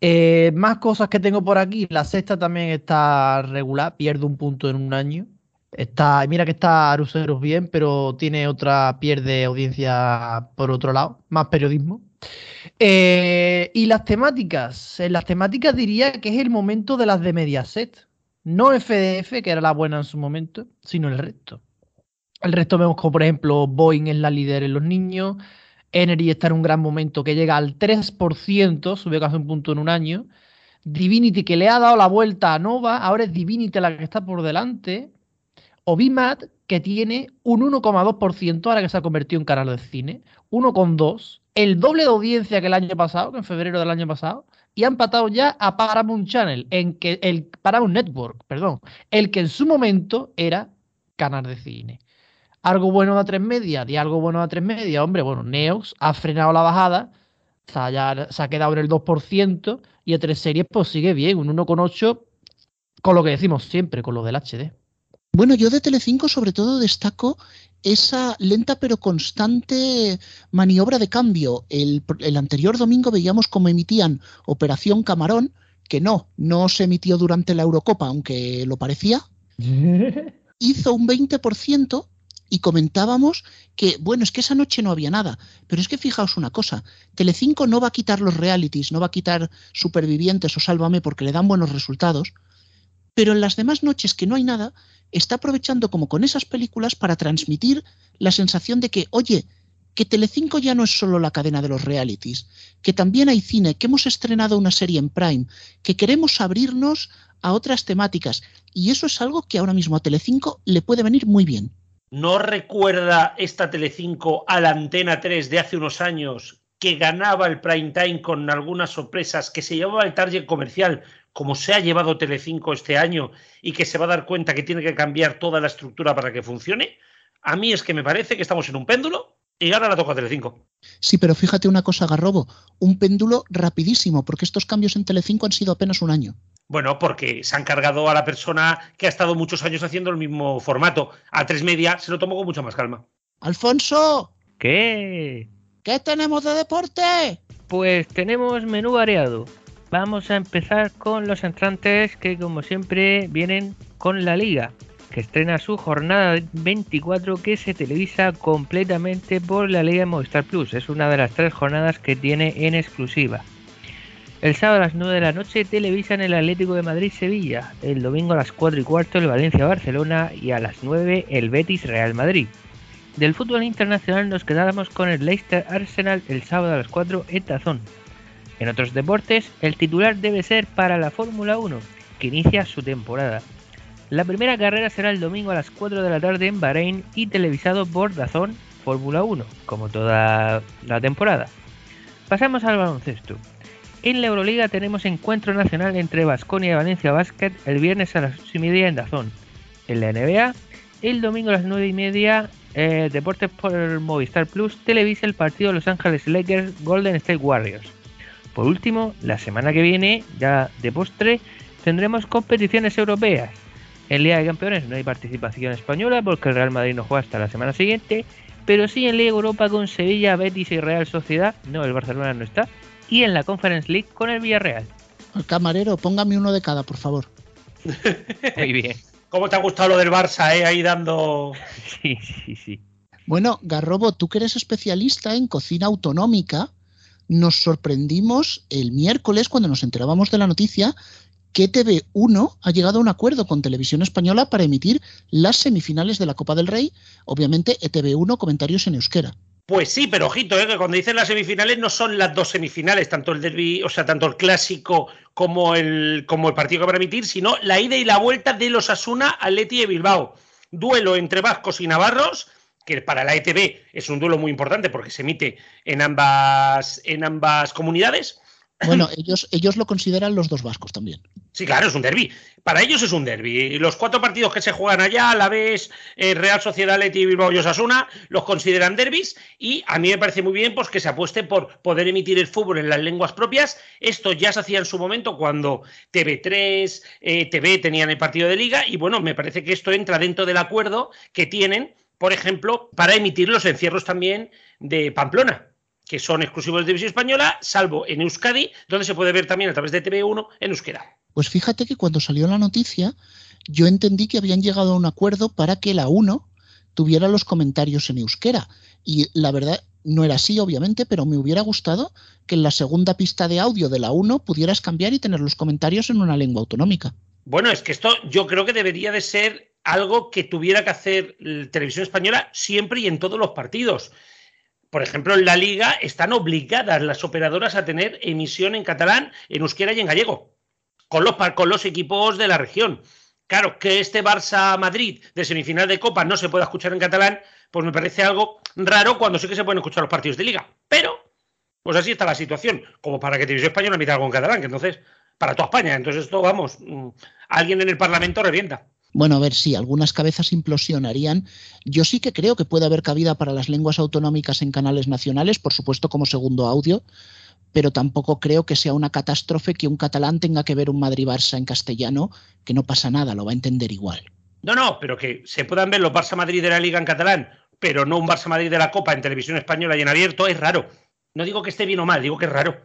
Eh, más cosas que tengo por aquí. La sexta también está regular, pierde un punto en un año. Está, mira que está Aruseros bien, pero tiene otra, pierde audiencia por otro lado, más periodismo. Eh, y las temáticas. En las temáticas diría que es el momento de las de Mediaset. No FDF, que era la buena en su momento, sino el resto. El resto vemos como, por ejemplo, Boeing es la líder en los niños, Energy está en un gran momento que llega al 3%, sube casi un punto en un año. Divinity que le ha dado la vuelta a Nova, ahora es Divinity la que está por delante. O BIMAT que tiene un 1,2% ahora que se ha convertido en canal de cine. 1,2%. El doble de audiencia que el año pasado, que en febrero del año pasado. Y ha empatado ya a Paramount Channel, en que el Paramount Network, perdón, el que en su momento era canal de cine algo bueno de A3 media y algo bueno de A3 media, hombre, bueno, Neox ha frenado la bajada, se ha quedado en el 2% y A3 series pues sigue bien, un 1,8 con lo que decimos siempre, con lo del HD. Bueno, yo de Telecinco sobre todo destaco esa lenta pero constante maniobra de cambio. El, el anterior domingo veíamos cómo emitían Operación Camarón, que no, no se emitió durante la Eurocopa, aunque lo parecía. [laughs] Hizo un 20% y comentábamos que, bueno, es que esa noche no había nada, pero es que fijaos una cosa, Telecinco no va a quitar los realities, no va a quitar Supervivientes o Sálvame porque le dan buenos resultados, pero en las demás noches que no hay nada, está aprovechando como con esas películas para transmitir la sensación de que, oye, que Telecinco ya no es solo la cadena de los realities, que también hay cine, que hemos estrenado una serie en Prime, que queremos abrirnos a otras temáticas, y eso es algo que ahora mismo a Telecinco le puede venir muy bien. ¿No recuerda esta Telecinco a la Antena 3 de hace unos años que ganaba el prime time con algunas sorpresas, que se llevaba el target comercial como se ha llevado Telecinco este año y que se va a dar cuenta que tiene que cambiar toda la estructura para que funcione? A mí es que me parece que estamos en un péndulo y ahora la toca Telecinco. Sí, pero fíjate una cosa, Garrobo, un péndulo rapidísimo, porque estos cambios en Telecinco han sido apenas un año. Bueno, porque se han cargado a la persona que ha estado muchos años haciendo el mismo formato. A tres media se lo tomó con mucha más calma. Alfonso. ¿Qué? ¿Qué tenemos de deporte? Pues tenemos menú variado. Vamos a empezar con los entrantes que como siempre vienen con la liga, que estrena su jornada 24 que se televisa completamente por la Liga Movistar Plus. Es una de las tres jornadas que tiene en exclusiva. El sábado a las 9 de la noche televisan el Atlético de Madrid-Sevilla, el domingo a las 4 y cuarto el Valencia-Barcelona y a las 9 el Betis-Real Madrid. Del fútbol internacional nos quedamos con el Leicester-Arsenal el sábado a las 4 en Tazón. En otros deportes, el titular debe ser para la Fórmula 1, que inicia su temporada. La primera carrera será el domingo a las 4 de la tarde en Bahrein y televisado por Dazón Fórmula 1, como toda la temporada. Pasamos al baloncesto. En la Euroliga tenemos encuentro nacional entre Vasconia y Valencia Basket el viernes a las 8 y media en Dazón. En la NBA, el domingo a las 9 y media, eh, Deportes por Movistar Plus televisa el partido Los Ángeles Lakers Golden State Warriors. Por último, la semana que viene, ya de postre, tendremos competiciones europeas. En Liga de Campeones no hay participación española porque el Real Madrid no juega hasta la semana siguiente, pero sí en Liga Europa con Sevilla, Betis y Real Sociedad, no, el Barcelona no está, y en la Conference League con el Villarreal. Camarero, póngame uno de cada, por favor. [laughs] Muy bien. ¿Cómo te ha gustado lo del Barça, eh? Ahí dando. Sí, sí, sí. Bueno, Garrobo, tú que eres especialista en cocina autonómica, nos sorprendimos el miércoles cuando nos enterábamos de la noticia que TV1 ha llegado a un acuerdo con Televisión Española para emitir las semifinales de la Copa del Rey, obviamente ETV1 comentarios en euskera. Pues sí, pero ojito, ¿eh? que cuando dicen las semifinales no son las dos semifinales, tanto el derby, o sea, tanto el clásico como el, como el partido que va a emitir, sino la ida y la vuelta de los Asuna al Leti de Bilbao. Duelo entre vascos y navarros, que para la ETV es un duelo muy importante porque se emite en ambas, en ambas comunidades. Bueno, [clears throat] ellos, ellos lo consideran los dos vascos también. Sí, claro, es un derby. Para ellos es un derby. Los cuatro partidos que se juegan allá, a la vez eh, Real Sociedad, Leti, Bilbao y Osasuna, los consideran derbis y a mí me parece muy bien pues, que se apueste por poder emitir el fútbol en las lenguas propias. Esto ya se hacía en su momento cuando TV3, eh, TV tenían el partido de liga y bueno, me parece que esto entra dentro del acuerdo que tienen, por ejemplo, para emitir los encierros también de Pamplona que son exclusivos de Televisión Española, salvo en Euskadi, donde se puede ver también a través de TV1 en euskera. Pues fíjate que cuando salió la noticia, yo entendí que habían llegado a un acuerdo para que la 1 tuviera los comentarios en euskera. Y la verdad, no era así, obviamente, pero me hubiera gustado que en la segunda pista de audio de la 1 pudieras cambiar y tener los comentarios en una lengua autonómica. Bueno, es que esto yo creo que debería de ser algo que tuviera que hacer Televisión Española siempre y en todos los partidos por ejemplo, en la liga están obligadas las operadoras a tener emisión en catalán, en euskera y en gallego, con los, con los equipos de la región. Claro, que este Barça-Madrid de semifinal de Copa no se pueda escuchar en catalán, pues me parece algo raro cuando sí que se pueden escuchar los partidos de liga. Pero, pues así está la situación, como para que Televisión Española emita algo en catalán, que entonces, para toda España. Entonces esto, vamos, mm, alguien en el Parlamento revienta. Bueno, a ver si algunas cabezas implosionarían. Yo sí que creo que puede haber cabida para las lenguas autonómicas en canales nacionales, por supuesto como segundo audio, pero tampoco creo que sea una catástrofe que un catalán tenga que ver un Madrid-Barça en castellano, que no pasa nada, lo va a entender igual. No, no, pero que se puedan ver los Barça-Madrid de la Liga en catalán, pero no un Barça-Madrid de la Copa en televisión española y en abierto, es raro. No digo que esté bien o mal, digo que es raro.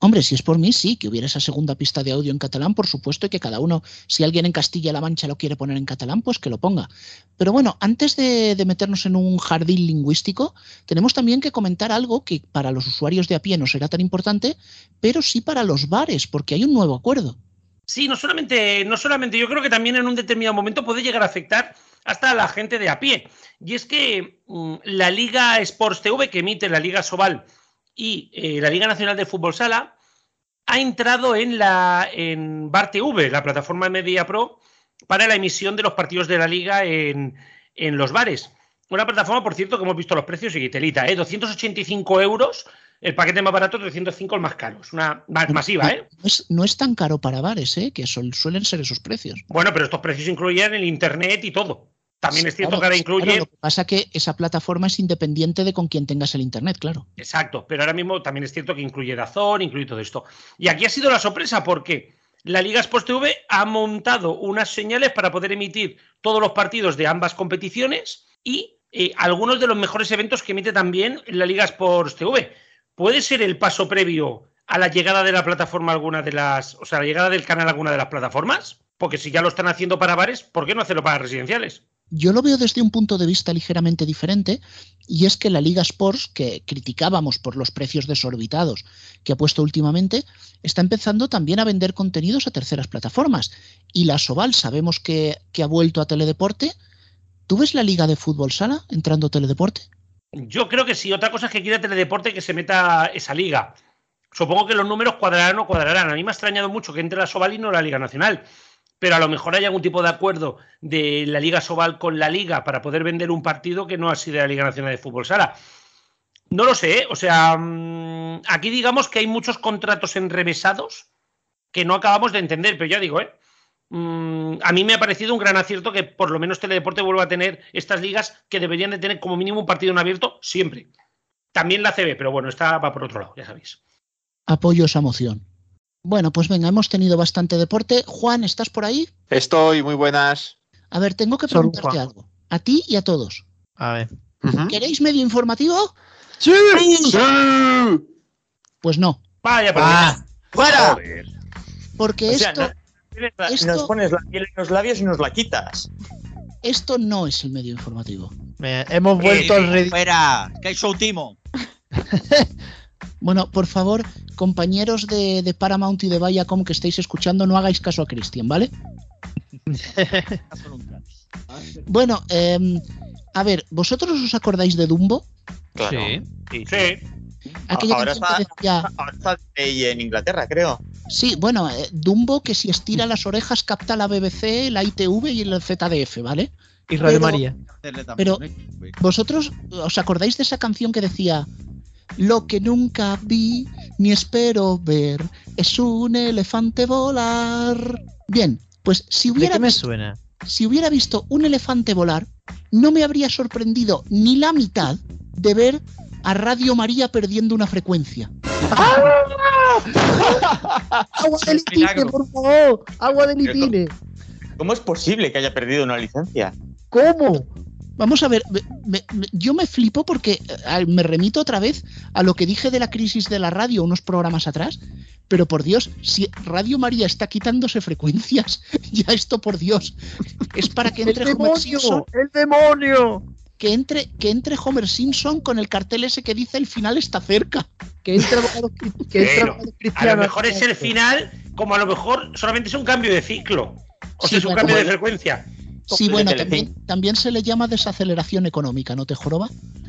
Hombre, si es por mí, sí, que hubiera esa segunda pista de audio en catalán, por supuesto, y que cada uno, si alguien en Castilla-La Mancha lo quiere poner en catalán, pues que lo ponga. Pero bueno, antes de, meternos en un jardín lingüístico, tenemos también que comentar algo que para los usuarios de a pie no será tan importante, pero sí para los bares, porque hay un nuevo acuerdo. Sí, no solamente, no solamente, yo creo que también en un determinado momento puede llegar a afectar hasta a la gente de a pie. Y es que mmm, la Liga Sports TV, que emite la Liga Sobal, y eh, la Liga Nacional de Fútbol Sala ha entrado en la en Bar TV, la plataforma Media Pro, para la emisión de los partidos de la liga en, en los bares. Una plataforma, por cierto, que hemos visto los precios y telita, ¿eh? 285 euros el paquete más barato, 305 el más caro. Es una masiva, ¿eh? No es, no es tan caro para bares, ¿eh? Que suelen ser esos precios. Bueno, pero estos precios incluyen el internet y todo. También es cierto que ahora incluye. lo que pasa es que esa plataforma es independiente de con quien tengas el internet, claro. Exacto, pero ahora mismo también es cierto que incluye Dazón, incluye todo esto. Y aquí ha sido la sorpresa porque la Liga Sports TV ha montado unas señales para poder emitir todos los partidos de ambas competiciones y eh, algunos de los mejores eventos que emite también la Liga Sports TV. ¿Puede ser el paso previo a la llegada de la plataforma alguna de las, o sea, la llegada del canal a alguna de las plataformas? Porque si ya lo están haciendo para bares, ¿por qué no hacerlo para residenciales? Yo lo veo desde un punto de vista ligeramente diferente, y es que la Liga Sports, que criticábamos por los precios desorbitados que ha puesto últimamente, está empezando también a vender contenidos a terceras plataformas. Y la Soval sabemos que, que ha vuelto a Teledeporte. ¿Tú ves la Liga de Fútbol Sala entrando a Teledeporte? Yo creo que sí. Otra cosa es que quiera Teledeporte que se meta esa liga. Supongo que los números cuadrarán o cuadrarán. A mí me ha extrañado mucho que entre la Sobal y no la Liga Nacional. Pero a lo mejor hay algún tipo de acuerdo de la Liga Sobal con la Liga para poder vender un partido que no ha sido la Liga Nacional de Fútbol Sala. No lo sé, ¿eh? o sea, mm, aquí digamos que hay muchos contratos enrevesados que no acabamos de entender, pero ya digo, ¿eh? Mm, a mí me ha parecido un gran acierto que por lo menos Teledeporte vuelva a tener estas ligas que deberían de tener como mínimo un partido en abierto siempre. También la CB, pero bueno, esta va por otro lado, ya sabéis. Apoyo esa moción. Bueno, pues venga, hemos tenido bastante deporte. Juan, ¿estás por ahí? Estoy, muy buenas. A ver, tengo que preguntarte algo. A ti y a todos. A ver. ¿Queréis medio informativo? ¡Sí! ¡Sí! Pues no. Vaya, Ah, ¡Fuera! Porque O sea, esto, no- Esto- Nos pones la piel en los labios y nos la quitas. esto no es el medio informativo. Hemos vuelto al Reddit. Fuera, que hay show timo. [laughs] Bueno, por favor, compañeros de, de Paramount y de Viacom que estáis escuchando, no hagáis caso a Cristian, ¿vale? [laughs] Bueno, em, a ver, ¿vosotros os acordáis de Dumbo? Claro. Sí. Aquella Ahora canción que está, decía, ahora está en Inglaterra, creo. sí, bueno, eh, Dumbo que si estira las orejas capta la BBC, la ITV y el ZDF, ¿vale? Y Radio Pero- María. Pero- ¿Vosotros os acordáis de esa canción que decía Lo que nunca vi ni espero ver es un elefante volar? Bien, pues si ¿De hubiera, qué me visto, suena? si hubiera visto un elefante volar, no me habría sorprendido ni la mitad de ver a Radio María perdiendo una frecuencia. [laughs] ¡Agua de litine, por favor! ¡Agua de litine! ¿Cómo es posible que haya perdido una licencia? ¿Cómo? Vamos a ver, me- yo me flipo porque eh, me remito otra vez a lo que dije de la crisis de la radio unos programas atrás, pero por Dios, si Radio María está quitándose frecuencias, [laughs] ya esto por Dios, es para que entre Homer Simpson, ¡El demonio! que entre, que entre Homer Simpson con el cartel ese que dice el final está cerca. Que entra abogado que entra A lo mejor es el final, como a lo mejor solamente es un cambio de ciclo. O Sí, sea, es un cambio de frecuencia. Sí, bueno, también, también se le llama desaceleración económica, ¿no te joroba?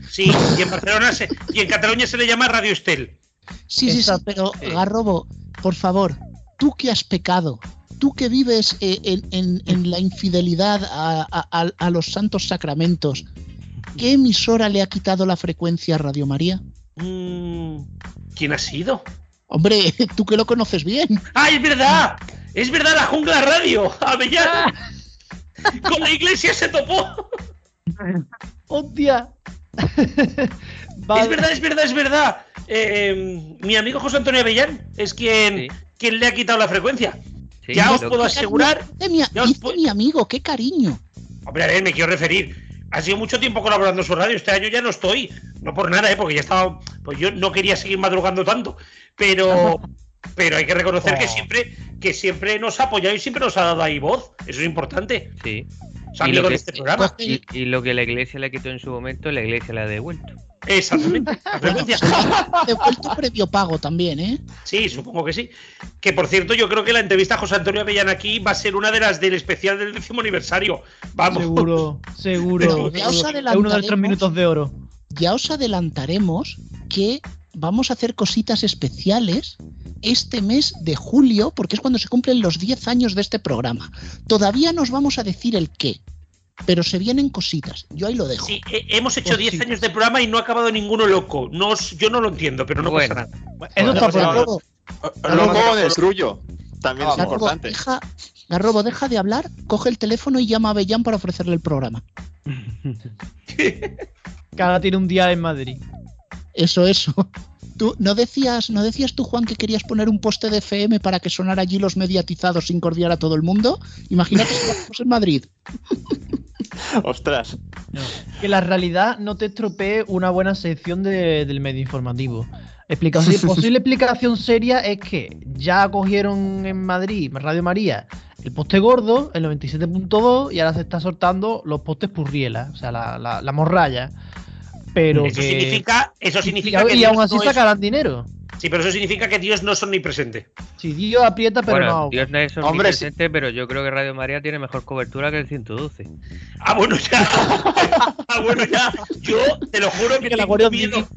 Sí, y en Barcelona se- y en Cataluña se le llama Radio Estel. Sí, sí, sí, pero Garrobo, por favor, tú que has pecado, tú que vives eh, en, en- en la infidelidad a, a- los santos sacramentos, ¿qué emisora le ha quitado la frecuencia a Radio María? Mm, ¿Quién ha sido? Hombre, [laughs] tú que lo conoces bien. ¡Ah, es verdad! ¡Es verdad, la jungla radio! ¡Avellán! Con la iglesia se topó. ¡Hostia! Es verdad, es verdad, es verdad. Eh, mi amigo José Antonio Avellán es quien, Sí. quien le ha quitado la frecuencia. Sí, ya os puedo asegurar. Dice mi, Ya os dice pu- mi amigo, qué cariño. Hombre, a ver, me quiero referir. Ha sido mucho tiempo colaborando en su radio. Este año ya no estoy. No por nada, ¿eh? porque ya estaba. Pues yo no quería seguir madrugando tanto. Pero. Pero hay que reconocer que Oh. siempre, que siempre nos ha apoyado y siempre nos ha dado ahí voz. Eso es importante. Sí. Es Y amigo lo que- este programa. Y, y lo que la iglesia le quitó en su momento, la iglesia le ha devuelto. Exactamente. [laughs] La devuelto previo pago también, ¿eh? Sí, supongo que sí. Que por cierto, yo creo que la entrevista a José Antonio Avellán aquí va a ser una de las del especial del décimo aniversario. Vamos. Seguro, [laughs] seguro. Pero ya os seguro. Uno de los tres minutos de oro. ya os adelantaremos que vamos a hacer cositas especiales este mes de julio, porque es cuando se cumplen los 10 años de este programa. Todavía nos vamos a decir el qué, pero se vienen cositas. Yo ahí lo dejo. Sí, eh, hemos hecho Pues 10 sí. años de programa y no ha acabado ninguno loco. No, yo no lo entiendo, pero no Bueno. pasa nada. Eso está por Garrobo, Luego destruyo. También es Garrobo, importante. deja, Garrobo, deja de hablar, coge el teléfono y llama a Bellán para ofrecerle el programa. [laughs] Ahora tiene un día en Madrid. Eso, eso. [laughs] Tú, ¿no, decías, ¿No decías tú, Juan, que querías poner un poste de FM para que sonara allí los mediatizados sin cordiar a todo el mundo? Imagínate si lo hacemos en Madrid. [laughs] Ostras. Que la realidad no te estropee una buena sección de- del medio informativo. Explicación, [laughs] posible explicación seria es que ya cogieron en Madrid, Radio María, el poste gordo, el 97.2, y ahora se está soltando los postes purriela, o sea, la, la, la morralla. Pero Eso que- significa, eso y, significa y que Dios aún así no es- dinero. Sí, pero eso significa que Dios no es omnipresente. Si Dios aprieta, pero bueno, no. Dios no es Hombre, omnipresente, pero yo creo que Radio María tiene mejor cobertura que el 112. Ah, bueno, ya. [laughs] ah, bueno, ya. Yo te lo juro que Que la tengo Guardia miedo.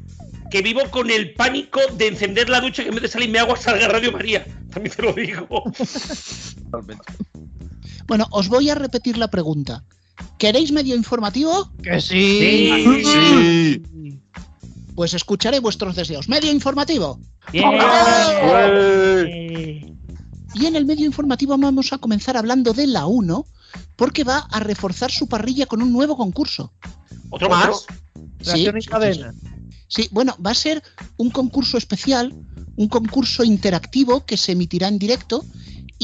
Que vivo con el pánico de encender la ducha que en vez de salirme agua salga Radio María. También te lo digo. [laughs] Bueno, os voy a repetir la pregunta. ¿Queréis medio informativo? Que sí. Sí. Pues escucharé vuestros deseos. Medio informativo. Y en el medio informativo vamos a comenzar hablando de la 1 porque va a reforzar su parrilla con un nuevo concurso. ¿Otro más? Sí, Reacción en sí, cadena. Sí, bueno, va a ser un concurso especial, un concurso interactivo que se emitirá en directo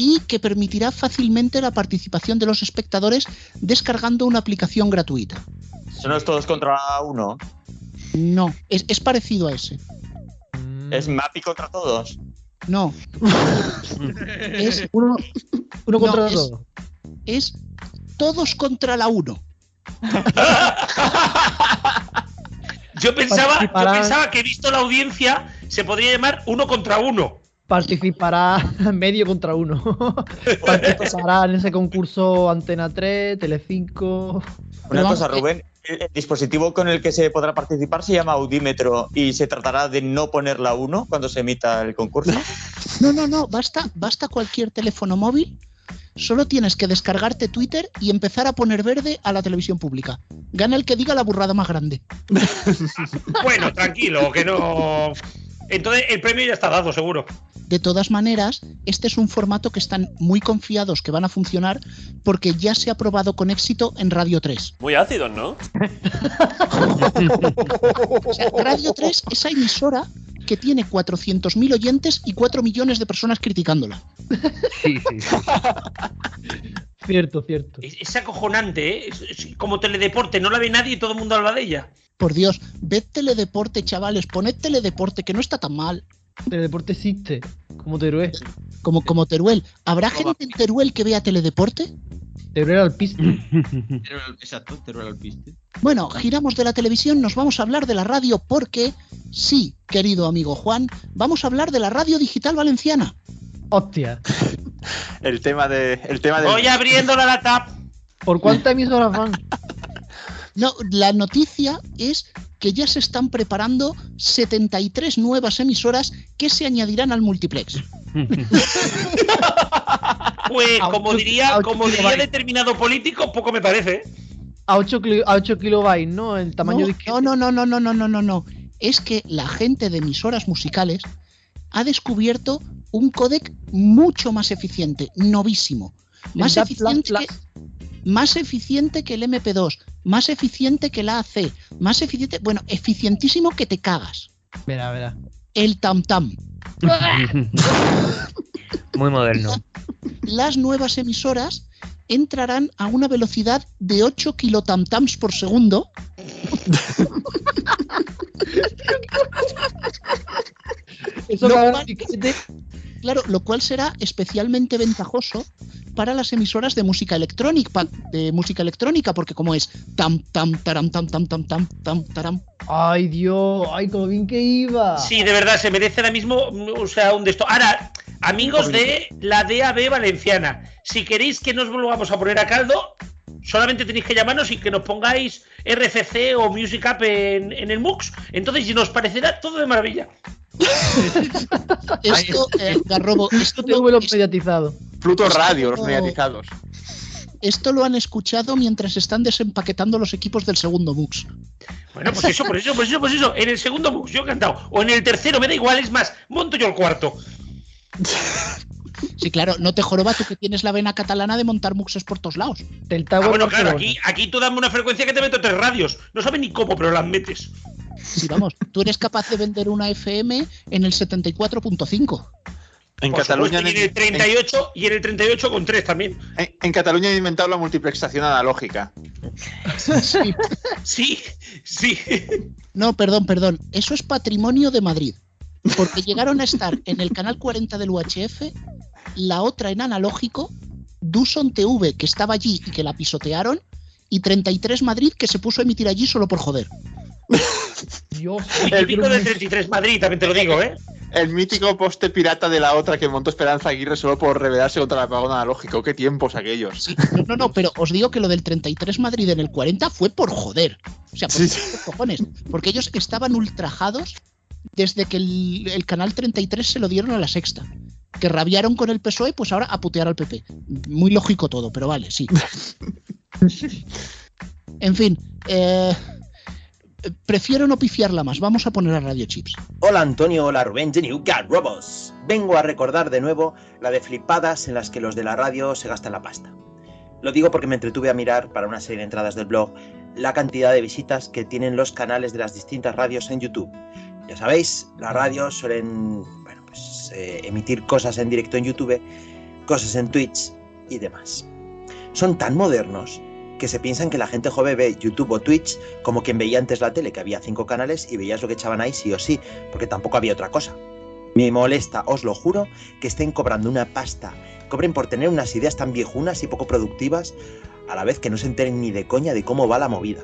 y que permitirá fácilmente la participación de los espectadores descargando una aplicación gratuita. Son los todos contra uno. No, es, es parecido a ese. Es Mapi contra todos. No. [laughs] es, Uno, uno No, contra es- dos. es todos contra la 1. [laughs] Yo pensaba, yo pensaba que visto la audiencia se podría llamar uno contra uno. Participará [laughs] medio contra uno. [laughs] Participará en ese concurso Antena 3, Telecinco. Una cosa, Rubén. El, el dispositivo con el que se podrá participar se llama Audímetro y se tratará de no poner la 1 cuando se emita el concurso. No, no, no, basta, basta cualquier teléfono móvil. Solo tienes que descargarte Twitter y empezar a poner verde a la televisión pública. Gana el que diga la burrada más grande. [laughs] Bueno, tranquilo, que no. Entonces el premio ya está dado, seguro. De todas maneras, este es un formato que están muy confiados que van a funcionar porque ya se ha probado con éxito en Radio 3. Muy ácidos, ¿no? O sea, Radio 3, esa emisora que tiene 400.000 oyentes y 4 millones de personas criticándola. Sí, sí. sí. Cierto, cierto. Es, es acojonante, ¿eh? Es- es como teledeporte, no la ve nadie y todo el mundo habla de ella. Por Dios, ved teledeporte, chavales, poned teledeporte, que no está tan mal. El deporte existe, como Teruel. Como, como Teruel. ¿Habrá gente en Teruel que vea teledeporte? Teruel al piste. Exacto, Teruel Alpiste. Bueno, giramos de la televisión, nos vamos a hablar de la radio porque, sí, querido amigo Juan, vamos a hablar de la radio digital valenciana. Hostia. [laughs] El tema de. El tema del. Voy abriéndola la tap. ¿Por cuántas emisoras van? [laughs] No, la noticia es que ya se están preparando 73 nuevas emisoras que se añadirán al multiplex. [laughs] pues como diría, como diría determinado político, poco me parece. ¿eh? A 8, a 8 kilobytes, ¿no? El tamaño no, de... No, no, no, no, no, no, no, no. Es que la gente de emisoras musicales ha descubierto un codec mucho más eficiente, novísimo. Más eficiente que más eficiente que el MP2, más eficiente que el AC, más eficiente, bueno, eficientísimo que te cagas. Verá, verá. El Tam Tam. Muy moderno. Las nuevas emisoras entrarán a una velocidad de 8 kilotamtams por segundo. Eso Lo cual-. Claro, lo cual será especialmente ventajoso para las emisoras de música electrónica, de música electrónica, porque como es tam tam taram tam tam tam tam tam taram. Ay, Dios, ay, como bien que iba. Sí, de verdad, se merece ahora mismo, o sea, un de esto. Ahora, amigos de la DAB valenciana, si queréis que nos volvamos a poner a caldo, solamente tenéis que llamarnos y que nos pongáis RFC o Music App en, en el MUX. Entonces nos parecerá todo de maravilla. Esto, eh, Garrobo, esto te lo- mediatizado. Pluto Radio, los No. mediatizados. Esto lo han escuchado mientras están desempaquetando los equipos del segundo MUX. Bueno, pues eso, por eso, por eso, por eso. En el segundo MUX yo he cantado. O en el tercero, me da igual, es más, monto yo el cuarto. Sí, claro, no te joroba tú que tienes la vena catalana de montar muxes por todos lados. Del Ah, bueno, claro, aquí, aquí tú dame una frecuencia que te meto tres radios. No sabes ni cómo, pero las metes. Sí, vamos, tú eres capaz de vender una FM en el 74.5. En Por Cataluña, supuesto, y en el 38 y en el 38 con 3 también. en, en Cataluña han inventado la multiplexación analógica. Sí. Sí, sí. No, perdón, perdón. Eso es patrimonio de Madrid. Porque llegaron a estar en el canal 40 del UHF, la otra en analógico, Duson TV, que estaba allí y que la pisotearon, y 33 Madrid, que se puso a emitir allí solo por joder. Dios. Y típico del 33 Madrid, también te lo digo, ¿eh? El mítico poste pirata de la otra que montó Esperanza Aguirre solo por rebelarse contra el apagón analógico. Qué tiempos aquellos. Sí, no, no, no, pero os digo que lo del 33 Madrid en el 40 fue por joder. O sea, por, Sí. por cojones. Porque ellos estaban ultrajados desde que el, el canal 33 se lo dieron a la sexta. Que rabiaron con el PSOE, pues ahora a putear al PP. Muy lógico todo, pero vale, sí. [laughs] En fin, eh, prefiero no pifiarla más. Vamos a poner a Radio Chips. Hola Antonio, hola Rubén, The New Robots. Vengo a recordar de nuevo la de flipadas en las que los de la radio se gastan la pasta. Lo digo porque me entretuve a mirar para una serie de entradas del blog la cantidad de visitas que tienen los canales de las distintas radios en YouTube. Ya sabéis, las radios suelen pues, eh, emitir cosas en directo en YouTube, cosas en Twitch y demás. Son tan modernos que se piensan que la gente joven ve YouTube o Twitch como quien veía antes la tele, que había cinco canales y veías lo que echaban ahí sí o sí, porque tampoco había otra cosa. Me molesta, os lo juro, que estén cobrando una pasta, cobren por tener unas ideas tan viejunas y poco productivas, a la vez que no se enteren ni de coña de cómo va la movida.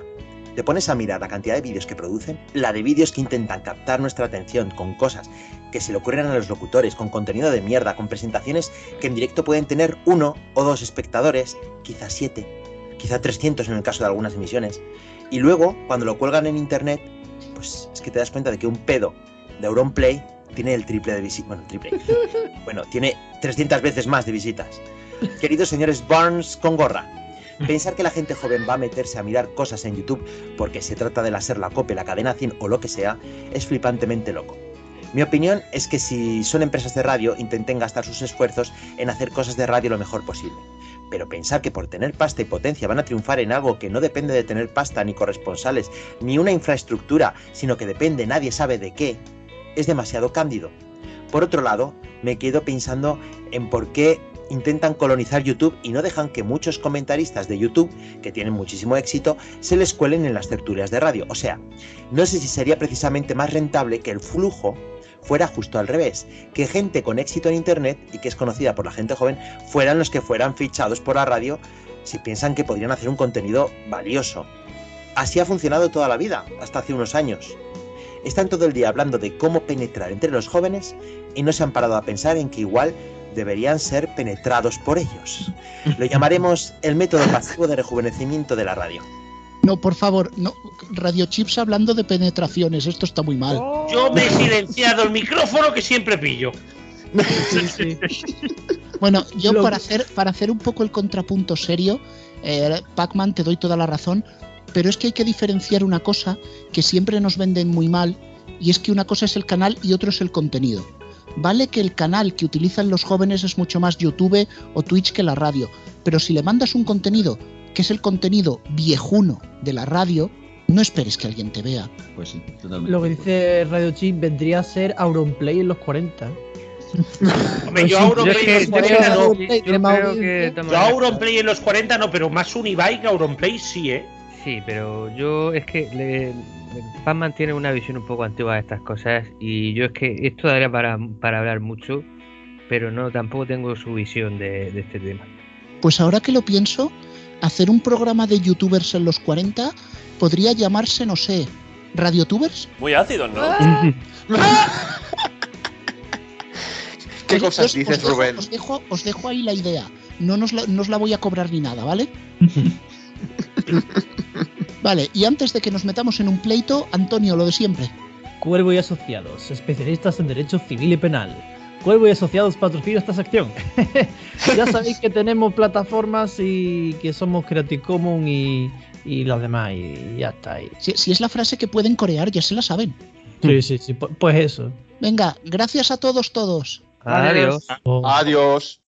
Te pones a mirar la cantidad de vídeos que producen, la de vídeos que intentan captar nuestra atención con cosas que se le ocurren a los locutores, con contenido de mierda, con presentaciones que en directo pueden tener uno o dos espectadores, quizás siete, quizá 300 en el caso de algunas emisiones. Y luego, cuando lo cuelgan en internet, pues es que te das cuenta de que un pedo de Auronplay tiene el triple de visitas. Bueno, triple. [laughs] bueno, tiene 300 veces más de visitas. Queridos señores Barnes con gorra, pensar que la gente joven va a meterse a mirar cosas en YouTube porque se trata de la ser la cope, la cadena 100 o lo que sea, es flipantemente loco. Mi opinión es que si son empresas de radio, intenten gastar sus esfuerzos en hacer cosas de radio lo mejor posible. Pero pensar que por tener pasta y potencia van a triunfar en algo que no depende de tener pasta ni corresponsales, ni una infraestructura, sino que depende nadie sabe de qué, es demasiado cándido. Por otro lado, me quedo pensando en por qué intentan colonizar YouTube y no dejan que muchos comentaristas de YouTube, que tienen muchísimo éxito, se les cuelen en las tertulias de radio. O sea, no sé si sería precisamente más rentable que el flujo fuera justo al revés, que gente con éxito en Internet y que es conocida por la gente joven fueran los que fueran fichados por la radio si piensan que podrían hacer un contenido valioso. Así ha funcionado toda la vida, hasta hace unos años. Están todo el día hablando de cómo penetrar entre los jóvenes y no se han parado a pensar en que igual deberían ser penetrados por ellos. Lo llamaremos el método pasivo de rejuvenecimiento de la radio. No, por favor, no. Radio Chips hablando de penetraciones, esto está muy mal. Yo me he silenciado el micrófono que siempre pillo. Bueno, yo Lo- para hacer, para hacer un poco el contrapunto serio, eh, Pac-Man, te doy toda la razón, pero es que hay que diferenciar una cosa que siempre nos venden muy mal, y es que una cosa es el canal y otro es el contenido. Vale que el canal que utilizan los jóvenes es mucho más YouTube o Twitch que la radio, pero si le mandas un contenido que es el contenido viejuno de la radio, no esperes que alguien te vea. Pues sí, totalmente. Lo que dice Radio Chip vendría a ser Auronplay en los 40. [laughs] Hombre, yo Auronplay yo es en los 40 no. Auronplay Yo en Auronplay los 40 no, pero más Unibyte que Auronplay sí, ¿eh? Sí, pero yo es que le, Batman tiene una visión un poco antigua de estas cosas y yo es que esto daría para, para hablar mucho, pero no tampoco tengo su visión de, de este tema. Pues ahora que lo pienso, hacer un programa de youtubers en los 40 podría llamarse, no sé, ¿Radiotubers? Muy ácidos, ¿no? [laughs] ¿Qué Os- cosas os- dices, os dejo- Rubén? Os dejo, os dejo ahí la idea. No, nos la, no os la voy a cobrar ni nada, ¿vale? [laughs] vale, y antes de que nos metamos en un pleito, Antonio, lo de siempre. Cuervo y Asociados, especialistas en Derecho Civil y Penal. Cuervo y Asociados patrocina esta sección. [laughs] ya sabéis que tenemos plataformas y que somos Creative Commons y, y los demás, y ya está ahí. Si, si es la frase que pueden corear, ya se la saben. Sí, sí, sí, pu- pues eso. Venga, gracias a todos, todos. Adiós. Adiós.